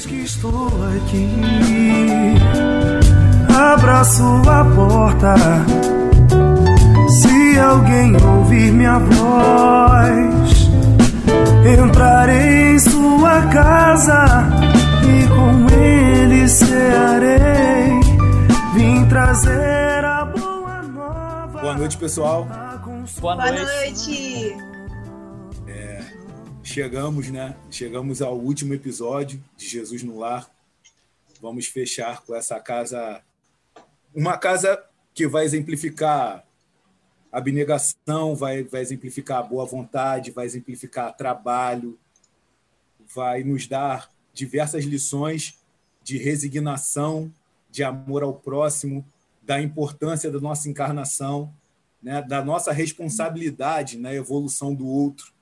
Eis que estou aqui, abraço a porta. Se alguém ouvir minha voz, entrarei em sua casa e com ele cearei. Vim trazer a boa nova. Boa noite, pessoal. Boa Boa noite. Chegamos, né? Chegamos ao último episódio de Jesus no Lar. Vamos fechar com essa casa, uma casa que vai exemplificar abnegação, vai, vai exemplificar a boa vontade, vai exemplificar trabalho, vai nos dar diversas lições de resignação, de amor ao próximo, da importância da nossa encarnação, né? da nossa responsabilidade na evolução do outro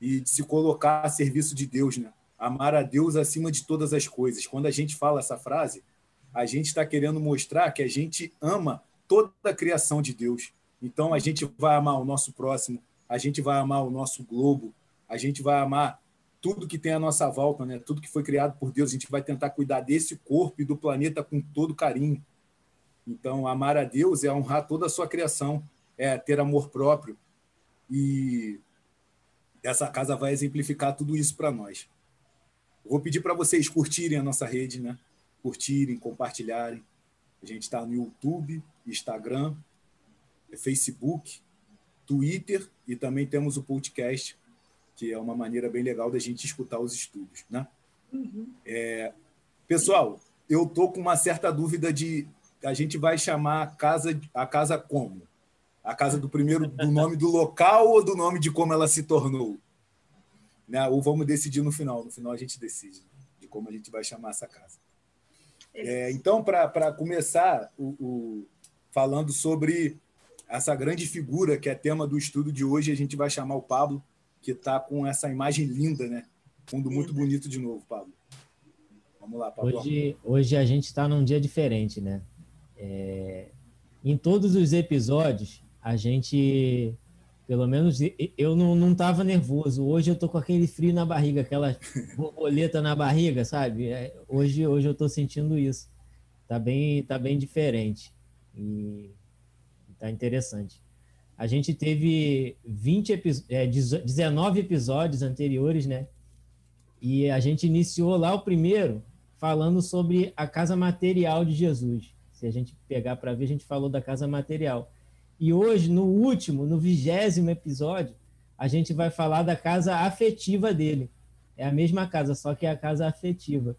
e de se colocar a serviço de Deus, né? Amar a Deus acima de todas as coisas. Quando a gente fala essa frase, a gente está querendo mostrar que a gente ama toda a criação de Deus. Então a gente vai amar o nosso próximo, a gente vai amar o nosso globo, a gente vai amar tudo que tem à nossa volta, né? Tudo que foi criado por Deus, a gente vai tentar cuidar desse corpo e do planeta com todo carinho. Então, amar a Deus é honrar toda a sua criação, é ter amor próprio. E essa casa vai exemplificar tudo isso para nós. Vou pedir para vocês curtirem a nossa rede, né? Curtirem, compartilharem. A gente está no YouTube, Instagram, Facebook, Twitter e também temos o podcast, que é uma maneira bem legal da gente escutar os estudos, né? É, pessoal, eu tô com uma certa dúvida de a gente vai chamar a casa a casa como? A casa do primeiro do nome do local ou do nome de como ela se tornou? Né? Ou vamos decidir no final. No final a gente decide de como a gente vai chamar essa casa. É, então, para começar, o, o- falando sobre essa grande figura que é tema do estudo de hoje, a gente vai chamar o Pablo, que está com essa imagem linda, né? Fundo muito bonito de novo, Pablo. Vamos lá, Pablo. Hoje, hoje a gente está num dia diferente, né? É, em todos os episódios, a gente, pelo menos eu não, não tava nervoso. Hoje eu tô com aquele frio na barriga, aquela borboleta na barriga, sabe? É, hoje, hoje eu tô sentindo isso. Tá bem, tá bem diferente. E tá interessante. A gente teve 20 epi- é, 19 episódios anteriores, né? E a gente iniciou lá o primeiro falando sobre a casa material de Jesus. Se a gente pegar para ver, a gente falou da casa material. E hoje, no último, no vigésimo episódio, a gente vai falar da casa afetiva dele. É a mesma casa, só que é a casa afetiva,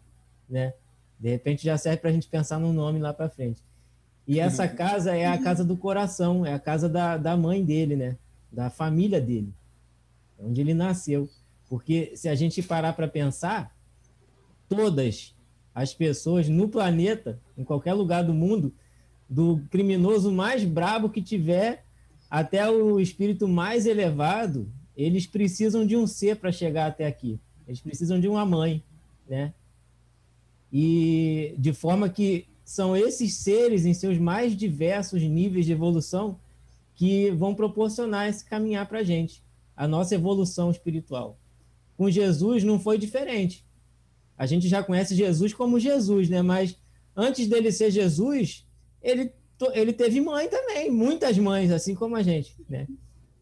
né? De repente já serve para a gente pensar no nome lá para frente. E essa casa é a casa do coração, é a casa da, da mãe dele, né? Da família dele, onde ele nasceu. Porque se a gente parar para pensar, todas as pessoas no planeta, em qualquer lugar do mundo, do criminoso mais brabo que tiver até o espírito mais elevado, eles precisam de um ser para chegar até aqui. Eles precisam de uma mãe, né? E de forma que são esses seres em seus mais diversos níveis de evolução que vão proporcionar esse caminhar para a gente, a nossa evolução espiritual. Com Jesus não foi diferente. A gente já conhece Jesus como Jesus, né? Mas antes dele ser Jesus, ele, ele teve mãe também, muitas mães, assim como a gente, né?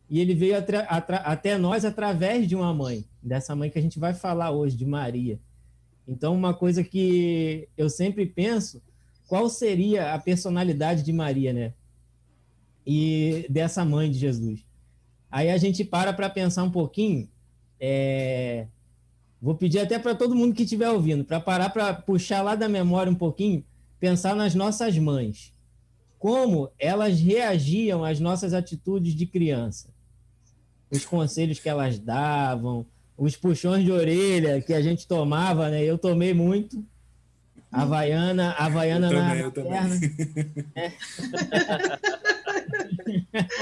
E ele veio até nós através de uma mãe, dessa mãe que a gente vai falar hoje, de Maria. Então, uma coisa que eu sempre penso, qual seria a personalidade de Maria, né? E dessa mãe de Jesus. Aí a gente para para pensar um pouquinho. é, Vou pedir até para todo mundo que estiver ouvindo, para parar para puxar lá da memória um pouquinho, pensar nas nossas mães. Como elas reagiam às nossas atitudes de criança. Os conselhos que elas davam, os puxões de orelha que a gente tomava, né? Eu tomei muito. Havaiana, Havaiana Eu na, também, na eu também.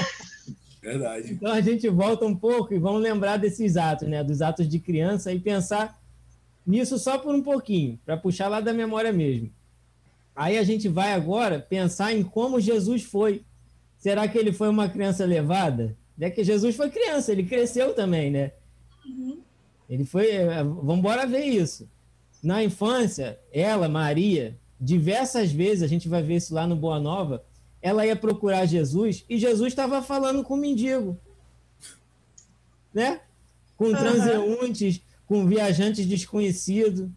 Verdade. Então a gente volta um pouco e vamos lembrar desses atos, né? Dos atos de criança e pensar nisso só por um pouquinho, para puxar lá da memória mesmo. Aí a gente vai agora pensar em como Jesus foi. Será que ele foi uma criança levada? É que Jesus foi criança, ele cresceu também, né? Ele foi. eh, Vamos embora ver isso. na infância, ela, Maria, diversas vezes, a gente vai ver isso lá no Boa Nova, ela ia procurar Jesus e Jesus estava falando com o mendigo, né? Com transeuntes, com viajantes desconhecidos.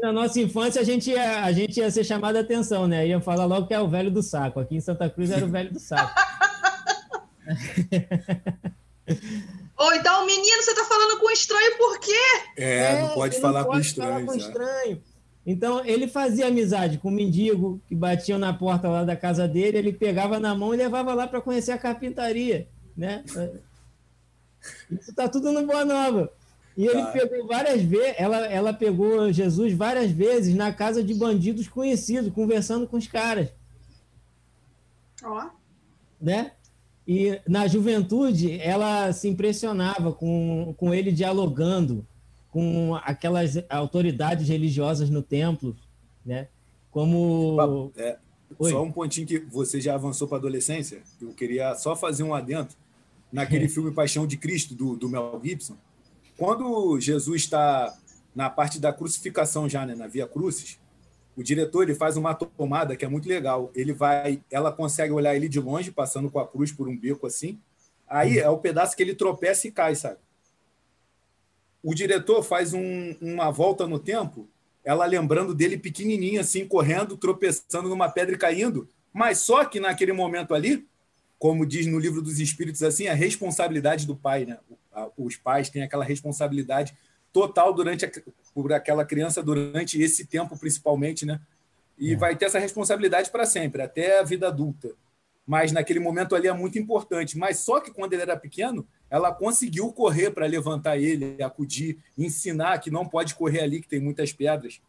Na nossa infância, a gente, ia, a gente ia ser chamado a atenção, né? Ia falar logo que é o velho do saco. Aqui em Santa Cruz era o velho do saco. Ou então, menino, você tá falando com estranho por quê? É, não pode falar não com pode estranhos. falar com é. estranho. Então, ele fazia amizade com o mendigo que batiam na porta lá da casa dele, ele pegava na mão e levava lá para conhecer a carpintaria, né? Isso tá tudo no Boa Nova. E ele Tá. pegou várias vezes, ela, ela pegou Jesus várias vezes na casa de bandidos conhecidos, conversando com os caras, Ó. né? E na juventude, ela se impressionava com, com ele dialogando com aquelas autoridades religiosas no templo, né? Como. É, só um pontinho que você já avançou para adolescência. Eu queria só fazer um adendo. Naquele filme Paixão de Cristo, do, do Mel Gibson, quando Jesus está na parte da crucificação já, né, na Via Crucis, o diretor ele faz uma tomada que é muito legal. Ele vai, ela consegue olhar ele de longe, passando com a cruz por um beco assim. Aí é o pedaço que ele tropeça e cai, sabe? O diretor faz um- uma volta no tempo, ela lembrando dele pequenininho assim, correndo, tropeçando numa pedra e caindo. Mas só que naquele momento ali, como diz no livro dos Espíritos assim, a responsabilidade do pai, né? O- Os pais têm aquela responsabilidade total durante a, por aquela criança durante esse tempo principalmente, né? E É. vai ter essa responsabilidade para sempre, até a vida adulta. Mas naquele momento ali é muito importante. Mas só que quando ele era pequeno, ela conseguiu correr para levantar ele, acudir, ensinar que não pode correr ali, que tem muitas pedras,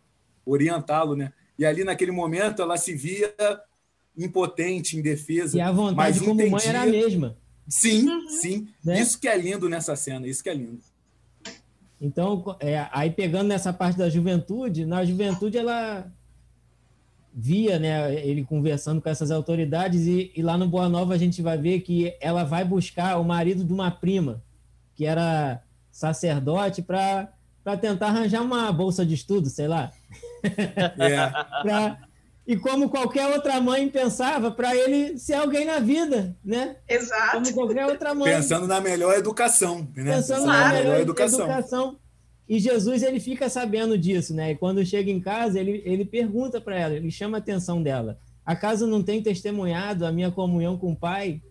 orientá-lo, né? E ali naquele momento ela se via impotente, indefesa. E a vontade mas como mãe era a entendia- mesma. Sim, sim. Né? Isso que é lindo nessa cena, isso que é lindo. Então, é, aí pegando nessa parte da juventude, na juventude ela via, né, ele conversando com essas autoridades e, e lá no Boa Nova a gente vai ver que ela vai buscar o marido de uma prima que era sacerdote para para tentar arranjar uma bolsa de estudo, sei lá. É, Pra... E como qualquer outra mãe pensava, para ele ser alguém na vida, né? Exato. Como qualquer outra mãe. pensando na melhor educação, né? pensando Claro. na melhor educação. E Jesus ele fica sabendo disso, né? E quando chega em casa, ele, ele pergunta para ela, ele chama a atenção dela. Acaso não tem testemunhado a minha comunhão com o Pai?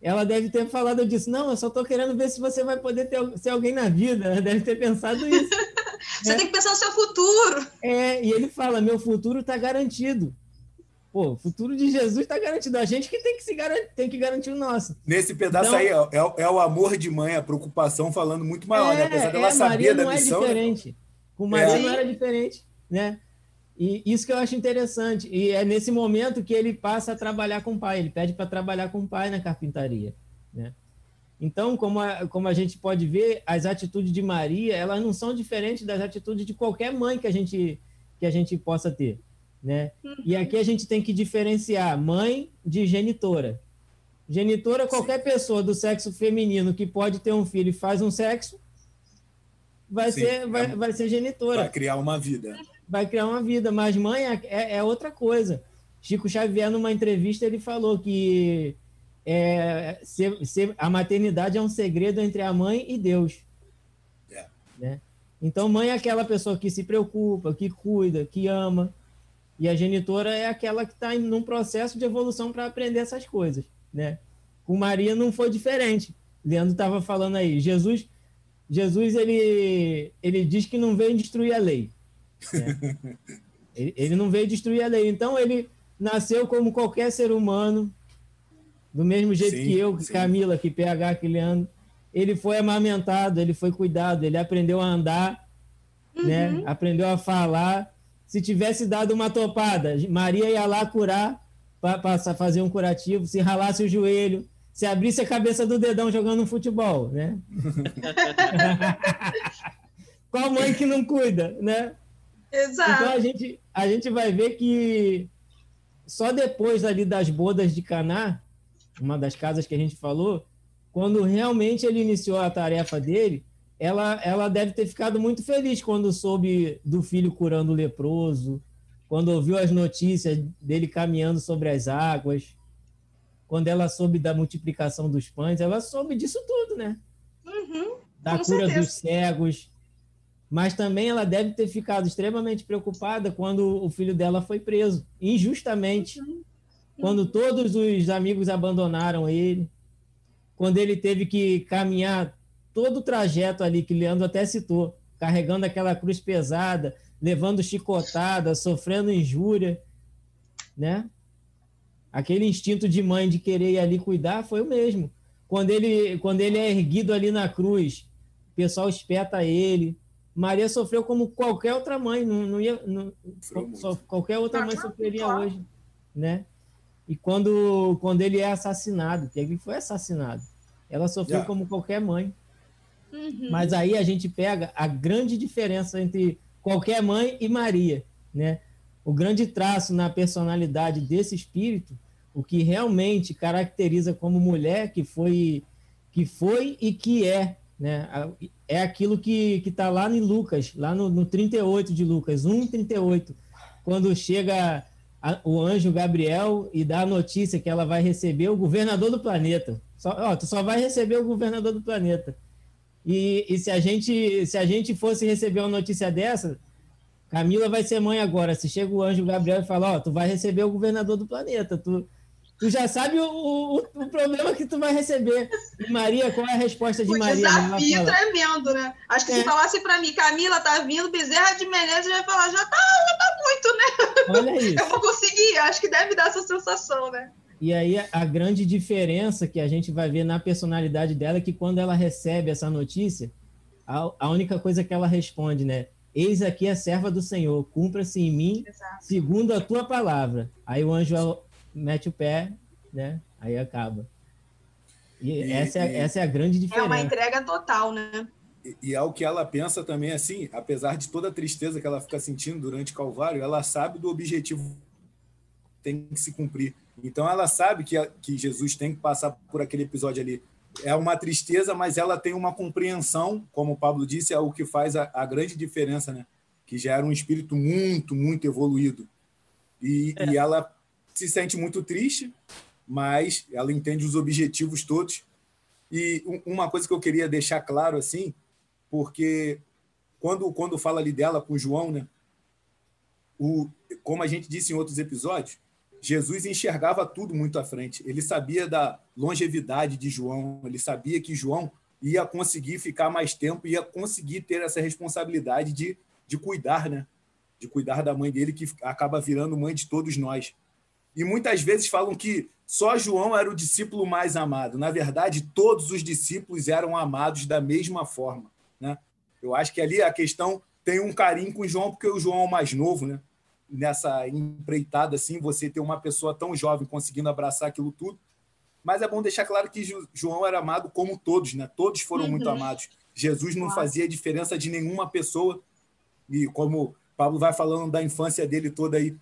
Ela deve ter falado disso. Não, eu só estou querendo ver se você vai poder ter, ser alguém na vida. Ela deve ter pensado isso. Você É. tem que pensar no seu futuro. É, e ele fala: meu futuro está garantido. Pô, o futuro de Jesus está garantido. A gente que tem que, se garan- tem que garantir o nosso. Nesse pedaço Então- aí é, é- é o amor de mãe, a preocupação falando muito maior, né? Apesar é, dela saber Maria da não missão. é né? diferente. Com Maria É. não era diferente, né? E isso que eu acho interessante. E é nesse momento que ele passa a trabalhar com o pai. Ele pede para trabalhar com o pai na carpintaria, né? Então, como a, como a gente pode ver, as atitudes de Maria, elas não são diferentes das atitudes de qualquer mãe que a gente que a gente possa ter, né? E aqui a gente tem que diferenciar mãe de genitora. Genitora, qualquer pessoa do sexo feminino que pode ter um filho e faz um sexo, vai, Sim, ser, vai, é- vai ser genitora, Para criar uma vida. vai criar uma vida. Mas mãe é, é- é outra coisa. Chico Xavier, numa entrevista, ele falou que é, ser- ser- a maternidade é um segredo entre a mãe e Deus. É. Né? Então, mãe é aquela pessoa que se preocupa, que cuida, que ama. E a genitora é aquela que está num processo de evolução para aprender essas coisas. Né? Com Maria não foi diferente. Leandro estava falando aí. Jesus, Jesus ele, ele diz que não veio destruir a lei. né? ele, ele não veio destruir a lei. Então, ele nasceu como qualquer ser humano, do mesmo jeito Sim, que eu, que sim. Camila, que PH, que Leandro. Ele foi amamentado, ele foi cuidado, ele aprendeu a andar, né? aprendeu a falar. Se tivesse dado uma topada, Maria ia lá curar, para fazer um curativo. Se ralasse o joelho, se abrisse a cabeça do dedão jogando um futebol, né? Qual mãe que não cuida, né? Exato. Então a gente, a gente vai ver que só depois ali das bodas de Caná, uma das casas que a gente falou, quando realmente ele iniciou a tarefa dele, ela, ela deve ter ficado muito feliz quando soube do filho curando o leproso, quando ouviu as notícias dele caminhando sobre as águas, quando ela soube da multiplicação dos pães, ela soube disso tudo, né? Uhum, da cura certeza. dos cegos. Mas também ela deve ter ficado extremamente preocupada quando o filho dela foi preso, injustamente. Uhum. Quando todos os amigos abandonaram ele, quando ele teve que caminhar todo o trajeto ali que Leandro até citou, carregando aquela cruz pesada, levando chicotada, sofrendo injúria, né? Aquele instinto de mãe de querer ir ali cuidar foi o mesmo. Quando ele, quando ele é erguido ali na cruz, o pessoal espeta ele. Maria sofreu como qualquer outra mãe, não, não ia, não, qualquer outra mãe sofreria hoje, né? E quando, quando ele é assassinado, que ele foi assassinado, ela sofreu Já. como qualquer mãe. Uhum. Mas aí a gente pega a grande diferença entre qualquer mãe e Maria, né? O grande traço na personalidade desse espírito, o que realmente caracteriza como mulher que foi que foi e que é, né? É aquilo que que está lá em Lucas, lá no, no 38 de Lucas, 1:38, quando chega a- o anjo Gabriel e dá a notícia que ela vai receber o governador do planeta. Só, ó, tu só vai receber o governador do planeta. E, e se a gente se a gente fosse receber uma notícia dessa, Camila vai ser mãe agora. Se chega o anjo Gabriel e fala, ó, tu vai receber o governador do planeta. Tu, tu já sabe o, o, o problema que tu vai receber. E Maria, qual é a resposta de O Maria? Ela desafio tremendo, né? Acho que É. se falasse pra mim, Camila tá vindo, Bezerra de Menezes, eu ia falar, já tá, já tá muito, né? Olha isso. Eu vou conseguir, acho que deve dar essa sensação, né? E aí a- a grande diferença que a gente vai ver na personalidade dela é que quando ela recebe essa notícia, a, a única coisa que ela responde, né? Eis aqui a serva do Senhor, cumpra-se em mim Exato. segundo a tua palavra. Aí o anjo mete o pé, né? Aí acaba. E, E- essa, é, e- essa é a grande É diferença. uma entrega total, né? E, e é o que ela pensa também, assim, apesar de toda a tristeza que ela fica sentindo durante o Calvário, ela sabe do objetivo que tem que se cumprir. Então ela sabe que, a- que Jesus tem que passar por aquele episódio ali. É uma tristeza, mas ela tem uma compreensão, como o Pablo disse, é o que faz a, a grande diferença, né? Que já era um espírito muito, muito evoluído. E, e ela se sente muito triste, mas ela entende os objetivos todos. E um- uma coisa que eu queria deixar claro, assim, porque quando, quando fala ali dela com o João, né? O, como a gente disse em outros episódios, Jesus enxergava tudo muito à frente. Ele sabia da longevidade de João, ele sabia que João ia conseguir ficar mais tempo, ia conseguir ter essa responsabilidade de, de cuidar, né? De cuidar da mãe dele, que acaba virando mãe de todos nós. E muitas vezes falam que só João era o discípulo mais amado. Na verdade, todos os discípulos eram amados da mesma forma. Né? Eu acho que ali a questão tem um carinho com o João, porque o João é o mais novo, né? nessa empreitada assim, você ter uma pessoa tão jovem conseguindo abraçar aquilo tudo. Mas é bom deixar claro que Jo- João era amado como todos, né? Todos foram Uhum. muito amados. Jesus não fazia diferença de nenhuma pessoa. E como Pablo vai falando da infância dele toda aí,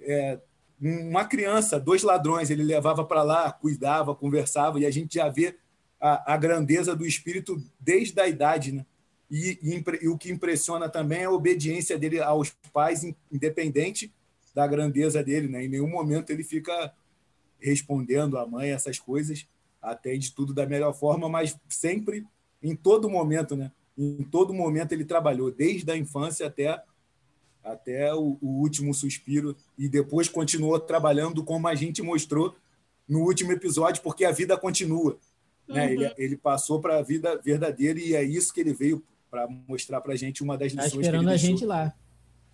é, uma criança, dois ladrões, ele levava para lá, cuidava, conversava, e a gente já vê a, a grandeza do espírito desde a idade, né? E, e e o que impressiona também é a obediência dele aos pais, in- independente da grandeza dele, né? Em nenhum momento ele fica respondendo à mãe essas coisas, atende tudo da melhor forma, mas sempre, em todo momento, né? Em todo momento ele trabalhou, desde a infância até até o, o último suspiro e depois continuou trabalhando como a gente mostrou no último episódio, porque a vida continua. Né? Uhum. Ele, ele passou para a vida verdadeira e é isso que ele veio para mostrar para a gente uma das Tá lições esperando que a ele gente deixou. lá.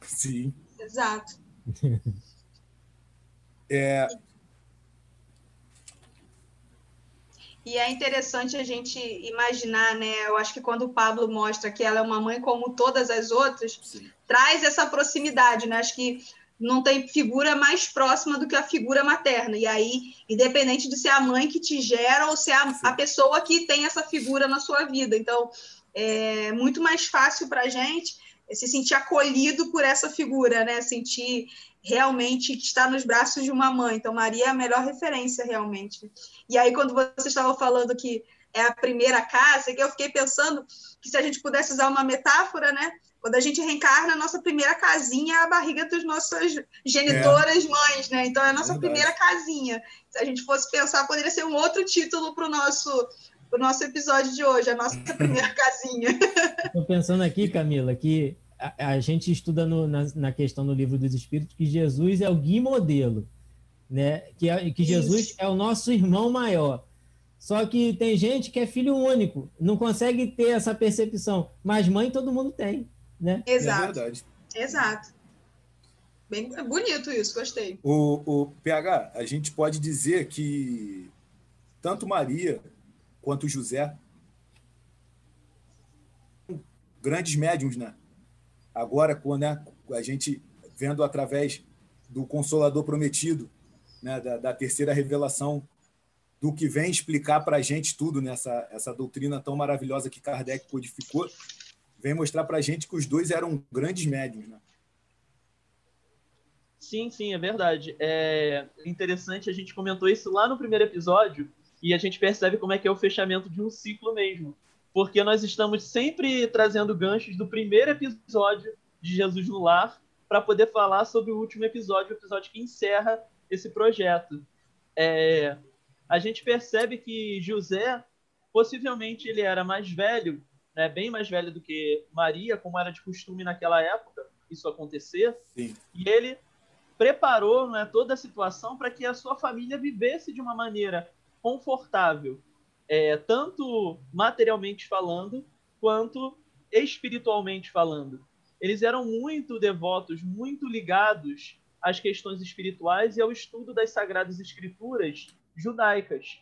Sim. Exato. E é interessante a gente imaginar, né? Eu acho que quando o Pablo mostra que ela é uma mãe como todas as outras, sim. traz essa proximidade, né? Acho que não tem figura mais próxima do que a figura materna. E aí, independente de ser a mãe que te gera ou ser a, a pessoa que tem essa figura na sua vida. Então, é muito mais fácil para a gente se sentir acolhido por essa figura, né? Sentir realmente que está nos braços de uma mãe. Então, Maria é a melhor referência, realmente. E aí, quando você estava falando que é a primeira casa, que eu fiquei pensando que se a gente pudesse usar uma metáfora, né? Quando a gente reencarna, a nossa primeira casinha é a barriga das nossas genitoras é. mães, né? Então é a nossa Verdade. primeira casinha. Se a gente fosse pensar, poderia ser um outro título para o nosso o nosso episódio de hoje, a nossa primeira casinha. Estou pensando aqui, Camila, que a, a gente estuda no, na, na, questão do livro dos Espíritos que Jesus é o guia modelo, né? Que, é, que Jesus é o nosso irmão maior. Só que tem gente que é filho único, não consegue ter essa percepção, mas mãe todo mundo tem, né? Exato. É verdade. Exato. Bem bonito isso, gostei. O, o PH, a gente pode dizer que tanto Maria quanto José grandes médiums, né? Agora, quando né, a gente vendo através do Consolador Prometido, né, da, da terceira revelação, do que vem explicar para a gente tudo nessa essa doutrina tão maravilhosa que Kardec codificou, vem mostrar para a gente que os dois eram grandes médiums, né? Sim, sim, é verdade. É interessante, a gente comentou isso lá no primeiro episódio, e a gente percebe como é que é o fechamento de um ciclo mesmo porque nós estamos sempre trazendo ganchos do primeiro episódio de Jesus no Lar para poder falar sobre o último episódio, o episódio que encerra esse projeto. É, a gente percebe que José, possivelmente ele era mais velho, né, bem mais velho do que Maria, como era de costume naquela época isso acontecer, Sim. e ele preparou né, toda a situação para que a sua família vivesse de uma maneira confortável, é, tanto materialmente falando, quanto espiritualmente falando. Eles eram muito devotos, muito ligados às questões espirituais e ao estudo das sagradas escrituras judaicas.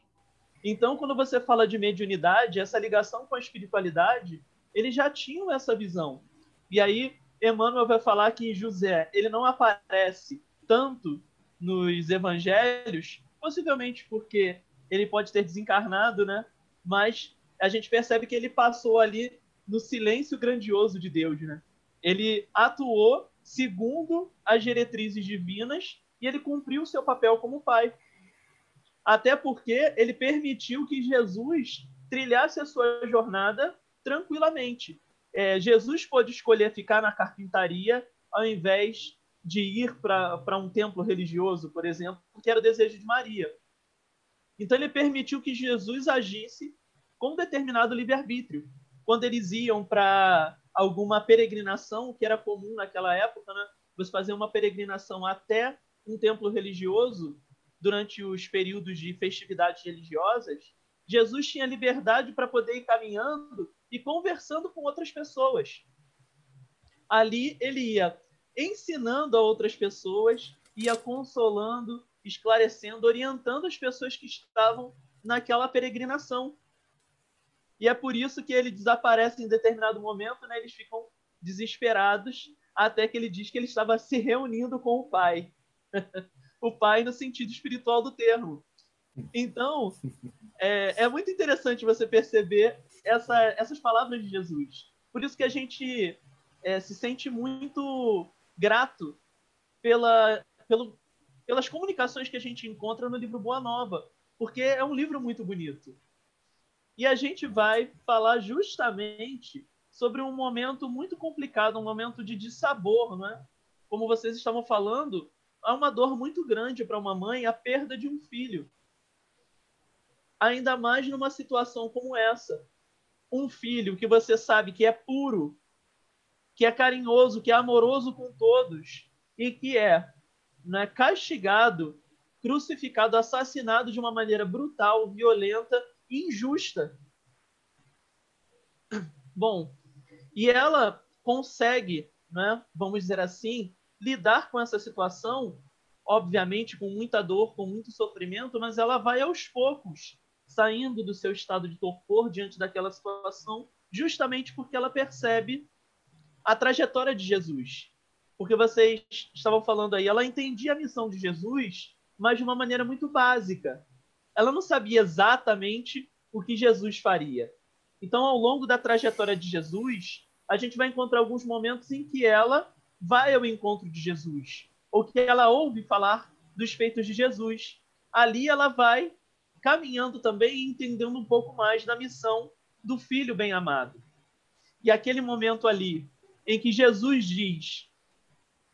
Então, quando você fala de mediunidade, essa ligação com a espiritualidade, eles já tinham essa visão. E aí, Emmanuel vai falar que José, ele não aparece tanto nos evangelhos, possivelmente porque ele pode ter desencarnado, né? Mas a gente percebe que ele passou ali no silêncio grandioso de Deus, né? Ele atuou segundo as diretrizes divinas e ele cumpriu seu papel como pai. Até porque ele permitiu que Jesus trilhasse a sua jornada tranquilamente. É, Jesus pôde escolher ficar na carpintaria ao invés de ir para um templo religioso, por exemplo, que era o desejo de Maria. Então ele permitiu que Jesus agisse com determinado livre-arbítrio. Quando eles iam para alguma peregrinação, que era comum naquela época, né? você fazer uma peregrinação até um templo religioso durante os períodos de festividades religiosas, Jesus tinha liberdade para poder ir caminhando e conversando com outras pessoas. Ali ele ia ensinando a outras pessoas, ia consolando, esclarecendo, orientando as pessoas que estavam naquela peregrinação. E é por isso que ele desaparece em determinado momento, né? Eles ficam desesperados até que ele diz que ele estava se reunindo com o pai. o pai no sentido espiritual do termo. Então, é, é muito interessante você perceber essa, essas palavras de Jesus. Por isso que a gente é, se sente muito grato pela, pelo, pelas comunicações que a gente encontra no livro Boa Nova, porque é um livro muito bonito. E a gente vai falar justamente sobre um momento muito complicado, um momento de dissabor, não é? Como vocês estavam falando, há uma dor muito grande para uma mãe a perda de um filho. Ainda mais numa situação como essa. Um filho que você sabe que é puro, que é carinhoso, que é amoroso com todos e que é né, castigado, crucificado, assassinado de uma maneira brutal, violenta e injusta. Bom, e ela consegue, né, vamos dizer assim, lidar com essa situação, obviamente com muita dor, com muito sofrimento, mas ela vai aos poucos saindo do seu estado de torpor diante daquela situação, justamente porque ela percebe a trajetória de Jesus porque vocês estavam falando aí, ela entendia a missão de Jesus, mas de uma maneira muito básica. Ela não sabia exatamente o que Jesus faria. Então, ao longo da trajetória de Jesus, a gente vai encontrar alguns momentos em que ela vai ao encontro de Jesus, ou que ela ouve falar dos feitos de Jesus. Ali ela vai caminhando também e entendendo um pouco mais da missão do filho bem-amado. E aquele momento ali em que Jesus diz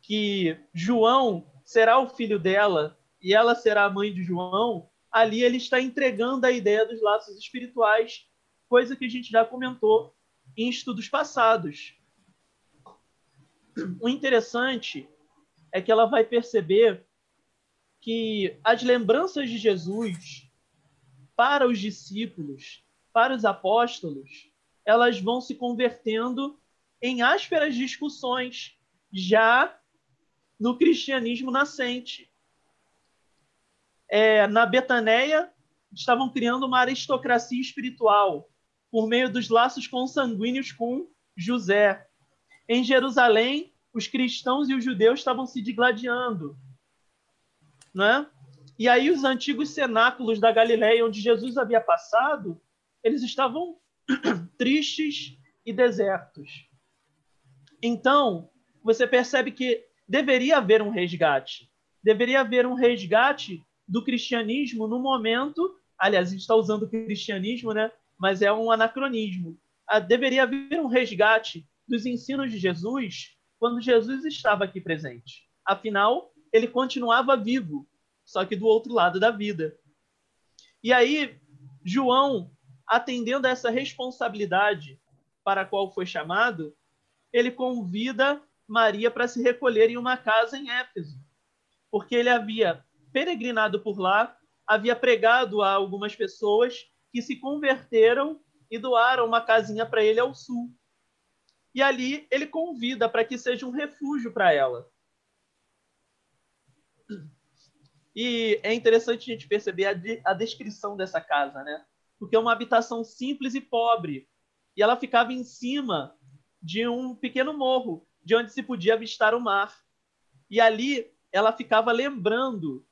que João será o filho dela e ela será a mãe de João, ali ele está entregando a ideia dos laços espirituais, coisa que a gente já comentou em estudos passados. O interessante é que ela vai perceber que as lembranças de Jesus para os discípulos, para os apóstolos, elas vão se convertendo em ásperas discussões já no cristianismo nascente. É, na Betaneia, estavam criando uma aristocracia espiritual por meio dos laços consanguíneos com José. Em Jerusalém, os cristãos e os judeus estavam se digladiando. Né? E aí os antigos cenáculos da Galiléia, onde Jesus havia passado, eles estavam tristes e desertos. Então, você percebe que deveria haver um resgate. Deveria haver um resgate do cristianismo no momento. Aliás, a gente está usando o cristianismo, né? mas é um anacronismo. Ah, deveria haver um resgate dos ensinos de Jesus quando Jesus estava aqui presente. Afinal, ele continuava vivo, só que do outro lado da vida. E aí, João, atendendo a essa responsabilidade para a qual foi chamado, ele convida Maria para se recolher em uma casa em Éfeso, porque ele havia peregrinado por lá, havia pregado a algumas pessoas que se converteram e doaram uma casinha para ele ao sul. E ali ele convida para que seja um refúgio para ela. E é interessante a gente perceber a, de, a descrição dessa casa, né? Porque é uma habitação simples e pobre. E ela ficava em cima de um pequeno morro, de onde se podia avistar o mar. E ali ela ficava lembrando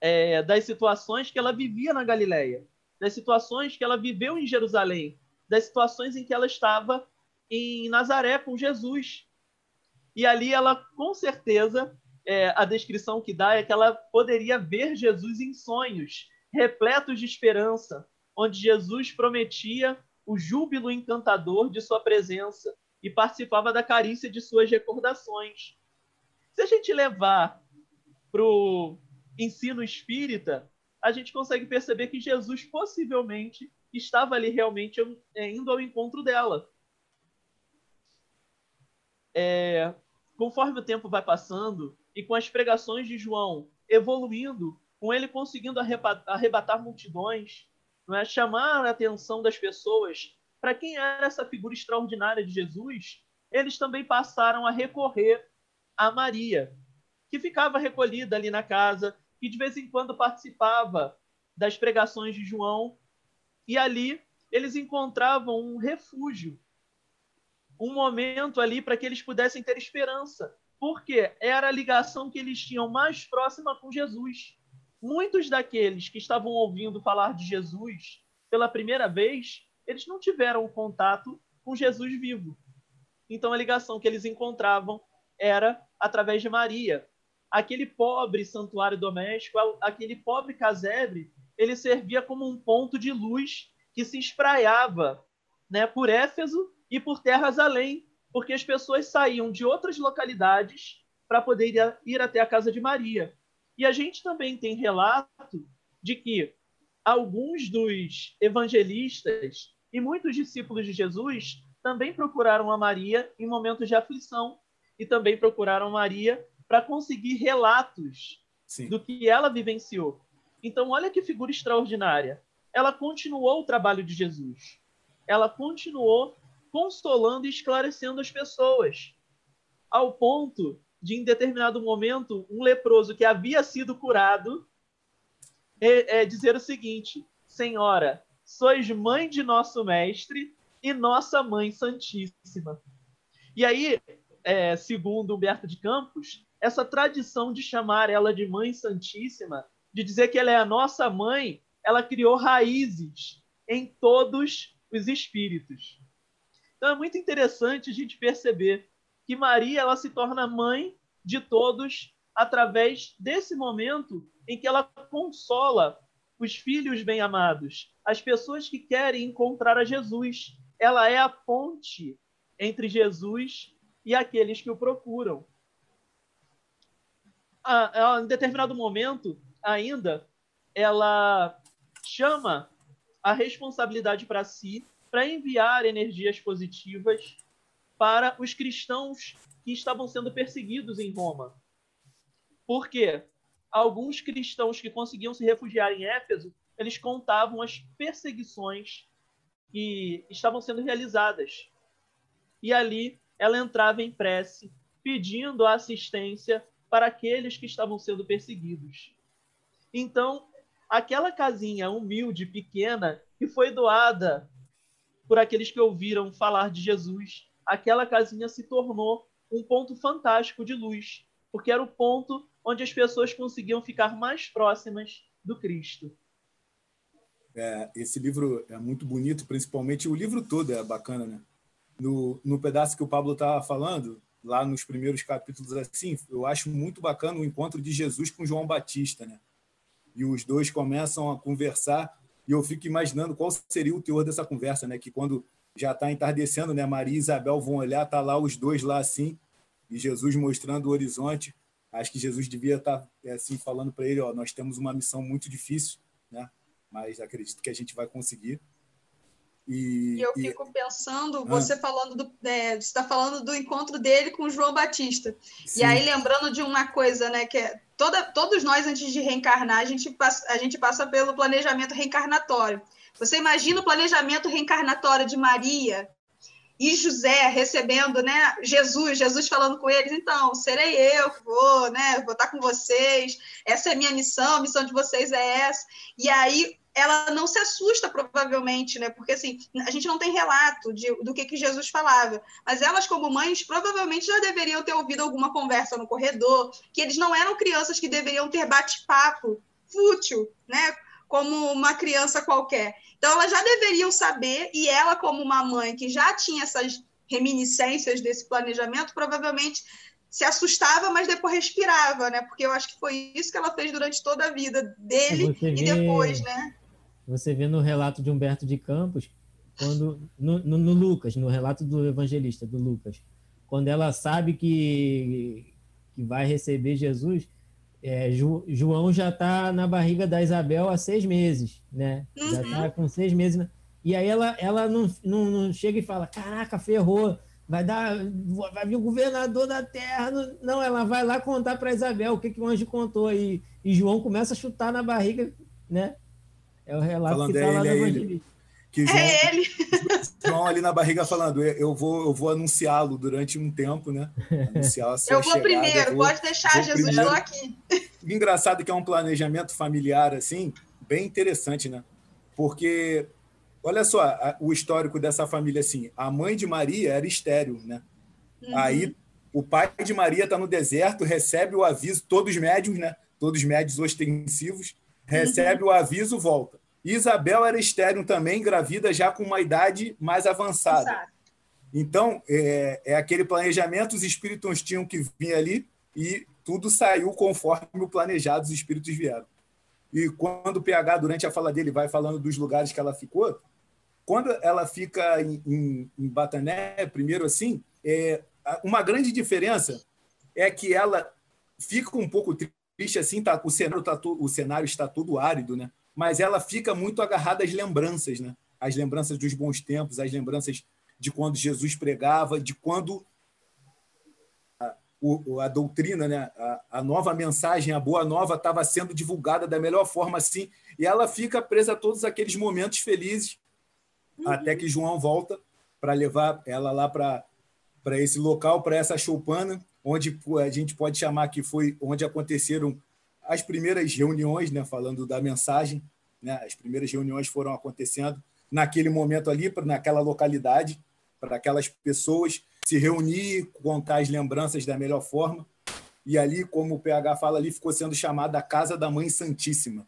é, das situações que ela vivia na Galileia, das situações que ela viveu em Jerusalém, das situações em que ela estava em Nazaré com Jesus. E ali ela, com certeza, é, a descrição que dá é que ela poderia ver Jesus em sonhos, repletos de esperança, onde Jesus prometia o júbilo encantador de sua presença, e participava da carícia de suas recordações. Se a gente levar para o ensino espírita, a gente consegue perceber que Jesus possivelmente estava ali realmente é, indo ao encontro dela. É, conforme o tempo vai passando e com as pregações de João evoluindo, com ele conseguindo arrebatar multidões, é? chamar a atenção das pessoas para quem era essa figura extraordinária de Jesus, eles também passaram a recorrer a Maria, que ficava recolhida ali na casa, que de vez em quando participava das pregações de João, e ali eles encontravam um refúgio, um momento ali para que eles pudessem ter esperança, porque era a ligação que eles tinham mais próxima com Jesus. Muitos daqueles que estavam ouvindo falar de Jesus pela primeira vez eles não tiveram contato com Jesus vivo. Então a ligação que eles encontravam era através de Maria. Aquele pobre santuário doméstico, aquele pobre casebre, ele servia como um ponto de luz que se espraiava né, por Éfeso e por terras além, porque as pessoas saíam de outras localidades para poder ir até a casa de Maria. E a gente também tem relato de que alguns dos evangelistas e muitos discípulos de Jesus também procuraram a Maria em momentos de aflição e também procuraram Maria para conseguir relatos Sim. do que ela vivenciou. Então, olha que figura extraordinária. Ela continuou o trabalho de Jesus. Ela continuou consolando e esclarecendo as pessoas, ao ponto de, em determinado momento, um leproso que havia sido curado é, é dizer o seguinte: Senhora, sois mãe de nosso mestre e nossa mãe santíssima. E aí, é, segundo Humberto de Campos, essa tradição de chamar ela de mãe santíssima, de dizer que ela é a nossa mãe, ela criou raízes em todos os espíritos. Então é muito interessante a gente perceber que Maria ela se torna mãe de todos através desse momento em que ela consola os filhos bem-amados, as pessoas que querem encontrar a Jesus. Ela é a ponte entre Jesus e aqueles que o procuram. A, a, em determinado momento, ainda, ela chama a responsabilidade para si para enviar energias positivas para os cristãos que estavam sendo perseguidos em Roma. Por quê? Alguns cristãos que conseguiam se refugiar em Éfeso, eles contavam as perseguições que estavam sendo realizadas. E ali ela entrava em prece, pedindo assistência para aqueles que estavam sendo perseguidos. Então, aquela casinha humilde, pequena, que foi doada por aqueles que ouviram falar de Jesus, aquela casinha se tornou um ponto fantástico de luz, porque era o ponto onde as pessoas conseguiam ficar mais próximas do Cristo. É, esse livro é muito bonito, principalmente o livro todo é bacana, né? No, no pedaço que o Pablo estava falando, lá nos primeiros capítulos, assim, eu acho muito bacana o encontro de Jesus com João Batista, né? e os dois começam a conversar e eu fico imaginando qual seria o teor dessa conversa, né? Que quando já está entardecendo, né? Maria e Isabel vão olhar, tá lá os dois lá assim e Jesus mostrando o horizonte. Acho que Jesus devia estar tá, é, assim falando para ele, ó, nós temos uma missão muito difícil, né? Mas acredito que a gente vai conseguir. E, eu e... fico pensando, ah. você falando do, é, está falando do encontro dele com João Batista. Sim. E aí lembrando de uma coisa, né, que é, toda, todos nós antes de reencarnar, a gente passa, a gente passa pelo planejamento reencarnatório. Você imagina o planejamento reencarnatório de Maria e José recebendo, né, Jesus, Jesus falando com eles, então, serei eu que vou, né, vou estar com vocês, essa é a minha missão, a missão de vocês é essa. E aí ela não se assusta, provavelmente, né? Porque assim, a gente não tem relato de, do que, que Jesus falava. Mas elas, como mães, provavelmente já deveriam ter ouvido alguma conversa no corredor, que eles não eram crianças que deveriam ter bate-papo fútil, né? Como uma criança qualquer. Então, elas já deveriam saber, e ela, como uma mãe que já tinha essas reminiscências desse planejamento, provavelmente se assustava, mas depois respirava, né? Porque eu acho que foi isso que ela fez durante toda a vida dele e depois, né? Você vê no relato de Humberto de Campos, quando no, no, no, Lucas, no relato do evangelista do Lucas, quando ela sabe que, que vai receber Jesus, é, Ju, João já está na barriga da Isabel há seis meses, né? Uhum. Já está com seis meses. E aí ela, ela não, não, não chega e fala: Caraca, ferrou, vai dar, vai vir o governador da terra. Não, ela vai lá contar para Isabel o que, que o anjo contou. E, e João começa a chutar na barriga, né? É o relato falando, que está é lá no Evangelho. Que João, é ele. João ali na barriga falando, eu vou, eu vou anunciá-lo durante um tempo, né? Anunciar eu vou chegada, primeiro, eu vou, pode deixar, Jesus, estou aqui. Engraçado que é um planejamento familiar, assim, bem interessante, né? Porque, olha só, a, o histórico dessa família, assim, a mãe de Maria era estéreo, né? Uhum. Aí o pai de Maria está no deserto, recebe o aviso, todos médios, né? Todos médios ostensivos, recebe uhum. o aviso, volta. Isabel era estéreo também, gravida já com uma idade mais avançada. Exato. Então, é, é, aquele planejamento, os espíritos tinham que vir ali e tudo saiu conforme o planejado, os espíritos vieram. E quando o PH, durante a fala dele, vai falando dos lugares que ela ficou, quando ela fica em, em, em Batané, primeiro assim, é, uma grande diferença é que ela fica um pouco triste assim, tá, o cenário tá o cenário está todo árido, né? Mas ela fica muito agarrada às lembranças, né? As lembranças dos bons tempos, as lembranças de quando Jesus pregava, de quando a, o, a doutrina, né? A, a, nova mensagem, a boa nova estava sendo divulgada da melhor forma assim, e ela fica presa a todos aqueles momentos felizes uhum. até que João volta para levar ela lá para para esse local, para essa choupana, onde a gente pode chamar que foi onde aconteceram as primeiras reuniões, né, falando da mensagem, né, as primeiras reuniões foram acontecendo naquele momento ali, naquela localidade, para aquelas pessoas se reunir, contar as lembranças da melhor forma. E ali, como o PH fala, ali ficou sendo chamada a Casa da Mãe Santíssima.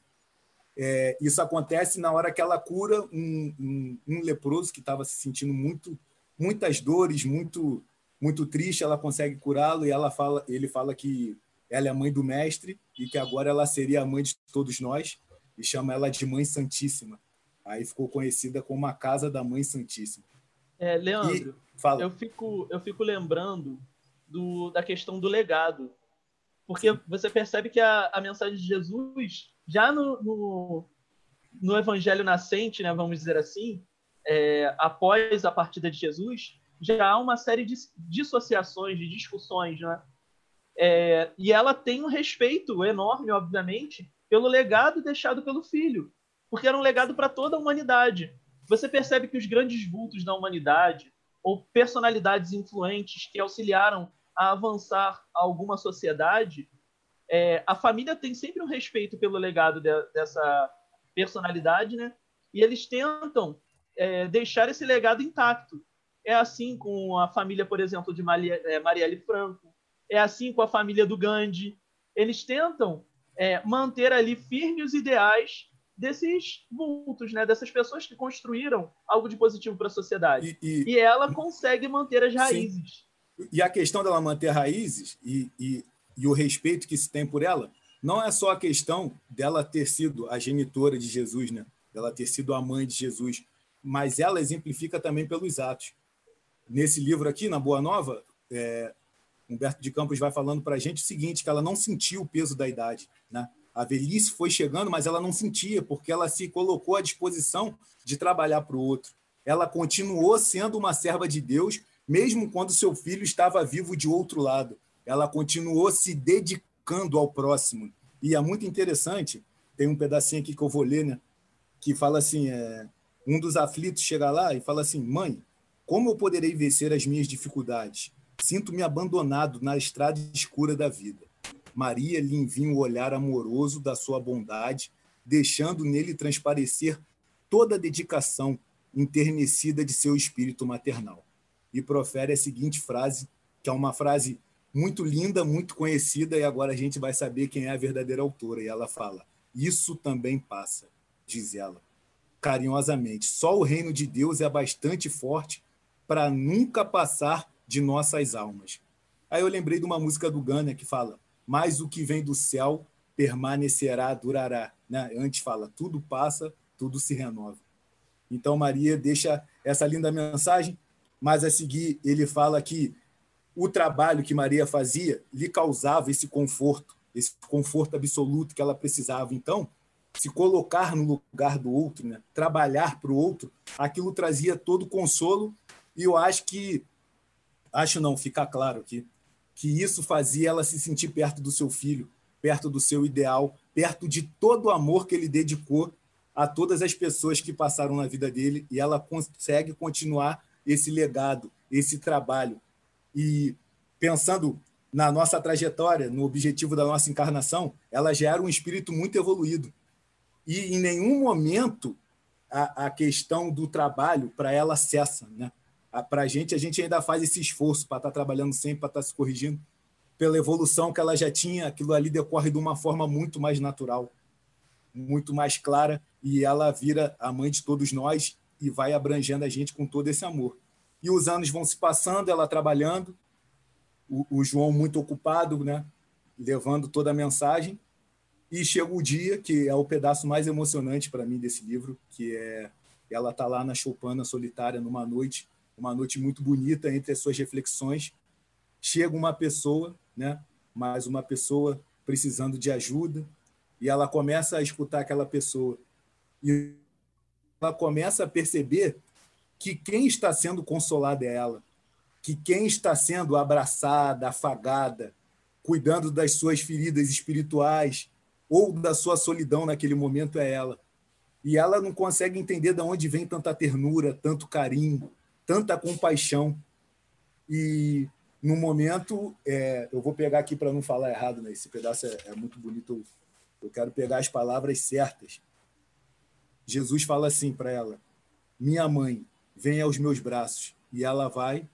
É, isso acontece na hora que ela cura um, um, um leproso que estava se sentindo muito, muitas dores, muito muito triste, ela consegue curá-lo e ela fala, ele fala que ela é a mãe do mestre e que agora ela seria a mãe de todos nós. e chama ela de Mãe Santíssima. Aí ficou conhecida como a Casa da Mãe Santíssima. É, Leandro, e, eu fico eu fico lembrando do, da questão do legado, porque Sim. você percebe que a, a mensagem de Jesus já no, no, no Evangelho nascente, né, vamos dizer assim, é, após a partida de Jesus, já há uma série de dissociações, de discussões, né? É, e ela tem um respeito enorme, obviamente, pelo legado deixado pelo filho, porque era um legado para toda a humanidade. Você percebe que os grandes vultos da humanidade, ou personalidades influentes que auxiliaram a avançar alguma sociedade, é, a família tem sempre um respeito pelo legado de, dessa personalidade, né? E eles tentam é, deixar esse legado intacto. É assim com a família, por exemplo, de Maria, é, Marielle Franco. É assim com a família do Gandhi. Eles tentam é, manter ali firmes os ideais desses vultos, né? Dessas pessoas que construíram algo de positivo para a sociedade. E, e, e, ela consegue manter as raízes. Sim. E a questão dela manter raízes e, e, e o respeito que se tem por ela não é só a questão dela ter sido a genitora de Jesus, né? Dela ter sido a mãe de Jesus, mas ela exemplifica também pelos atos. Nesse livro aqui, na Boa Nova, é, Humberto de Campos vai falando para a gente o seguinte, que ela não sentiu o peso da idade. Né? A velhice foi chegando, mas ela não sentia, porque ela se colocou à disposição de trabalhar para o outro. Ela continuou sendo uma serva de Deus, mesmo quando seu filho estava vivo de outro lado. Ela continuou se dedicando ao próximo. E é muito interessante, tem um pedacinho aqui que eu vou ler, né? que fala assim, é, um dos aflitos chega lá e fala assim, mãe, como eu poderei vencer as minhas dificuldades? Sinto-me abandonado na estrada escura da vida. Maria lhe envia o olhar amoroso da sua bondade, deixando nele transparecer toda a dedicação enternecida de seu espírito maternal. E profere a seguinte frase, que é uma frase muito linda, muito conhecida, e agora a gente vai saber quem é a verdadeira autora. E ela fala: Isso também passa, diz ela, carinhosamente. Só o reino de Deus é bastante forte para nunca passar de nossas almas. Aí eu lembrei de uma música do Gana que fala: Mas o que vem do céu permanecerá, durará. Né? Antes fala: Tudo passa, tudo se renova. Então Maria deixa essa linda mensagem, mas a seguir ele fala que o trabalho que Maria fazia lhe causava esse conforto, esse conforto absoluto que ela precisava. Então, se colocar no lugar do outro, né? trabalhar para o outro, aquilo trazia todo consolo e eu acho que, acho não, fica claro aqui, que isso fazia ela se sentir perto do seu filho, perto do seu ideal, perto de todo o amor que ele dedicou a todas as pessoas que passaram na vida dele e ela consegue continuar esse legado, esse trabalho. E pensando na nossa trajetória, no objetivo da nossa encarnação, ela já era um espírito muito evoluído. E em nenhum momento a, a questão do trabalho para ela cessa, né? Para a gente, a gente ainda faz esse esforço para estar tá trabalhando sempre, para estar tá se corrigindo. Pela evolução que ela já tinha, aquilo ali decorre de uma forma muito mais natural, muito mais clara, e ela vira a mãe de todos nós e vai abrangendo a gente com todo esse amor. E os anos vão se passando, ela trabalhando, o, o João muito ocupado, né, levando toda a mensagem, e chega o dia que é o pedaço mais emocionante para mim desse livro, que é ela tá lá na choupana solitária numa noite uma noite muito bonita entre as suas reflexões. Chega uma pessoa, né? mais uma pessoa precisando de ajuda, e ela começa a escutar aquela pessoa. E ela começa a perceber que quem está sendo consolada é ela, que quem está sendo abraçada, afagada, cuidando das suas feridas espirituais ou da sua solidão naquele momento é ela. E ela não consegue entender de onde vem tanta ternura, tanto carinho, tanta compaixão. E no momento, é, eu vou pegar aqui para não falar errado, né? esse pedaço é, é muito bonito, eu quero pegar as palavras certas. Jesus fala assim para ela: Minha mãe, venha aos meus braços. E ela vai.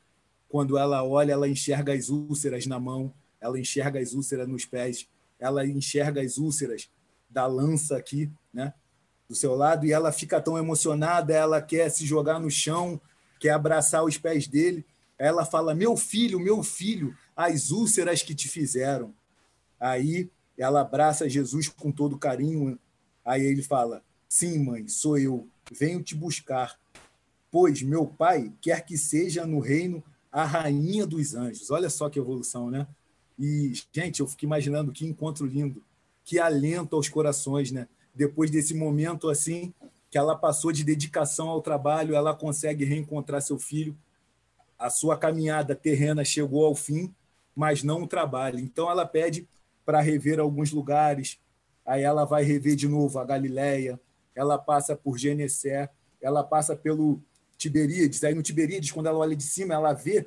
Quando ela olha, ela enxerga as úlceras na mão, ela enxerga as úlceras nos pés, ela enxerga as úlceras da lança aqui, né? Do seu lado, e ela fica tão emocionada, ela quer se jogar no chão, quer abraçar os pés dele. Ela fala: Meu filho, meu filho, as úlceras que te fizeram. Aí ela abraça Jesus com todo carinho Aí ele fala: Sim, mãe, sou eu, venho te buscar, pois meu pai quer que seja no reino a rainha dos anjos. Olha só que evolução, né? E, gente, eu fico imaginando que encontro lindo, que alento aos corações, né? Depois desse momento assim, que ela passou de dedicação ao trabalho, ela consegue reencontrar seu filho. A sua caminhada terrena chegou ao fim, mas não o trabalho. Então ela pede para rever alguns lugares. Aí ela vai rever de novo a Galileia, ela passa por Genesé, ela passa pelo Tiberíades. Aí no Tiberíades, quando ela olha de cima, ela vê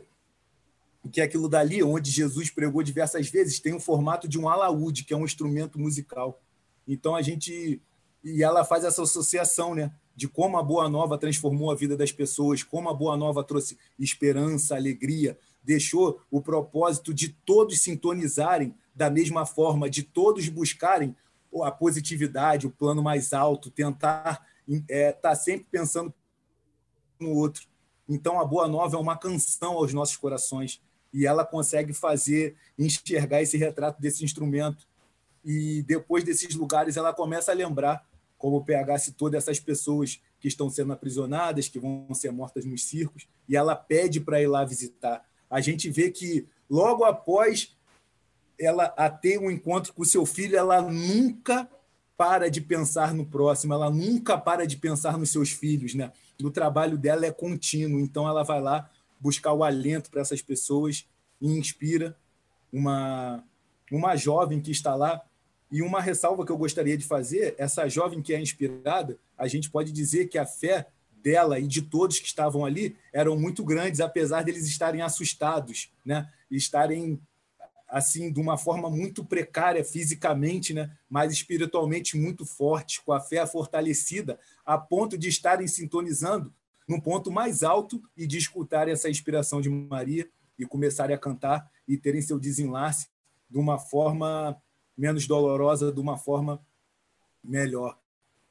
que é aquilo dali, onde Jesus pregou diversas vezes, tem o formato de um alaúde, que é um instrumento musical. Então a gente. E ela faz essa associação, né? De como a Boa Nova transformou a vida das pessoas, como a Boa Nova trouxe esperança, alegria, deixou o propósito de todos sintonizarem da mesma forma, de todos buscarem a positividade, o plano mais alto, tentar estar é, tá sempre pensando no outro. Então, a Boa Nova é uma canção aos nossos corações e ela consegue fazer enxergar esse retrato desse instrumento. E depois desses lugares, ela começa a lembrar, como o PH citou, dessas pessoas que estão sendo aprisionadas, que vão ser mortas nos circos, e ela pede para ir lá visitar. A gente vê que logo após ela a ter um encontro com seu filho, ela nunca para de pensar no próximo, ela nunca para de pensar nos seus filhos, né? O trabalho dela é contínuo, então ela vai lá buscar o alento para essas pessoas e inspira uma, uma jovem que está lá. E uma ressalva que eu gostaria de fazer: essa jovem que é inspirada, a gente pode dizer que a fé dela e de todos que estavam ali eram muito grandes, apesar deles estarem assustados, né? Estarem assim de uma forma muito precária fisicamente, né? Mas espiritualmente muito forte, com a fé fortalecida, a ponto de estarem sintonizando num ponto mais alto e de escutarem essa inspiração de Maria e começarem a cantar e terem seu desenlace de uma forma menos dolorosa, de uma forma melhor.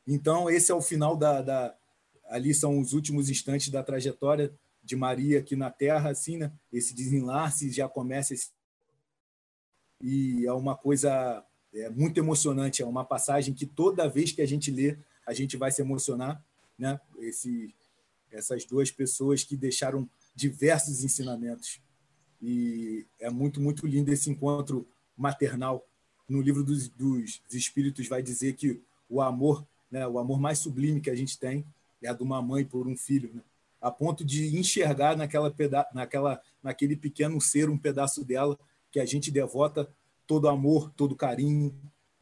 Então, esse é o final da, da ali são os últimos instantes da trajetória de Maria aqui na Terra, assim, né? Esse desenlace já começa esse... e é uma coisa é muito emocionante, é uma passagem que toda vez que a gente lê, a gente vai se emocionar, né? Esse essas duas pessoas que deixaram diversos ensinamentos. E é muito, muito lindo esse encontro maternal. No livro dos, dos Espíritos vai dizer que o amor, né, o amor mais sublime que a gente tem é a de uma mãe por um filho, né? a ponto de enxergar naquela peda naquela, naquele pequeno ser um pedaço dela que a gente devota todo amor, todo carinho,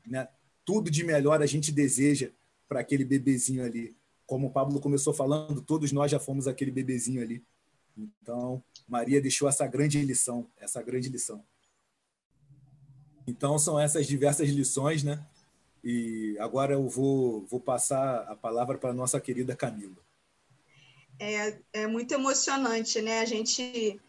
né? tudo de melhor a gente deseja para aquele bebezinho ali como o Pablo começou falando, todos nós já fomos aquele bebezinho ali. Então, Maria deixou essa grande lição, essa grande lição. Então, são essas diversas lições, né? E agora eu vou, vou passar a palavra para a nossa querida Camila. É, é muito emocionante, né? A gente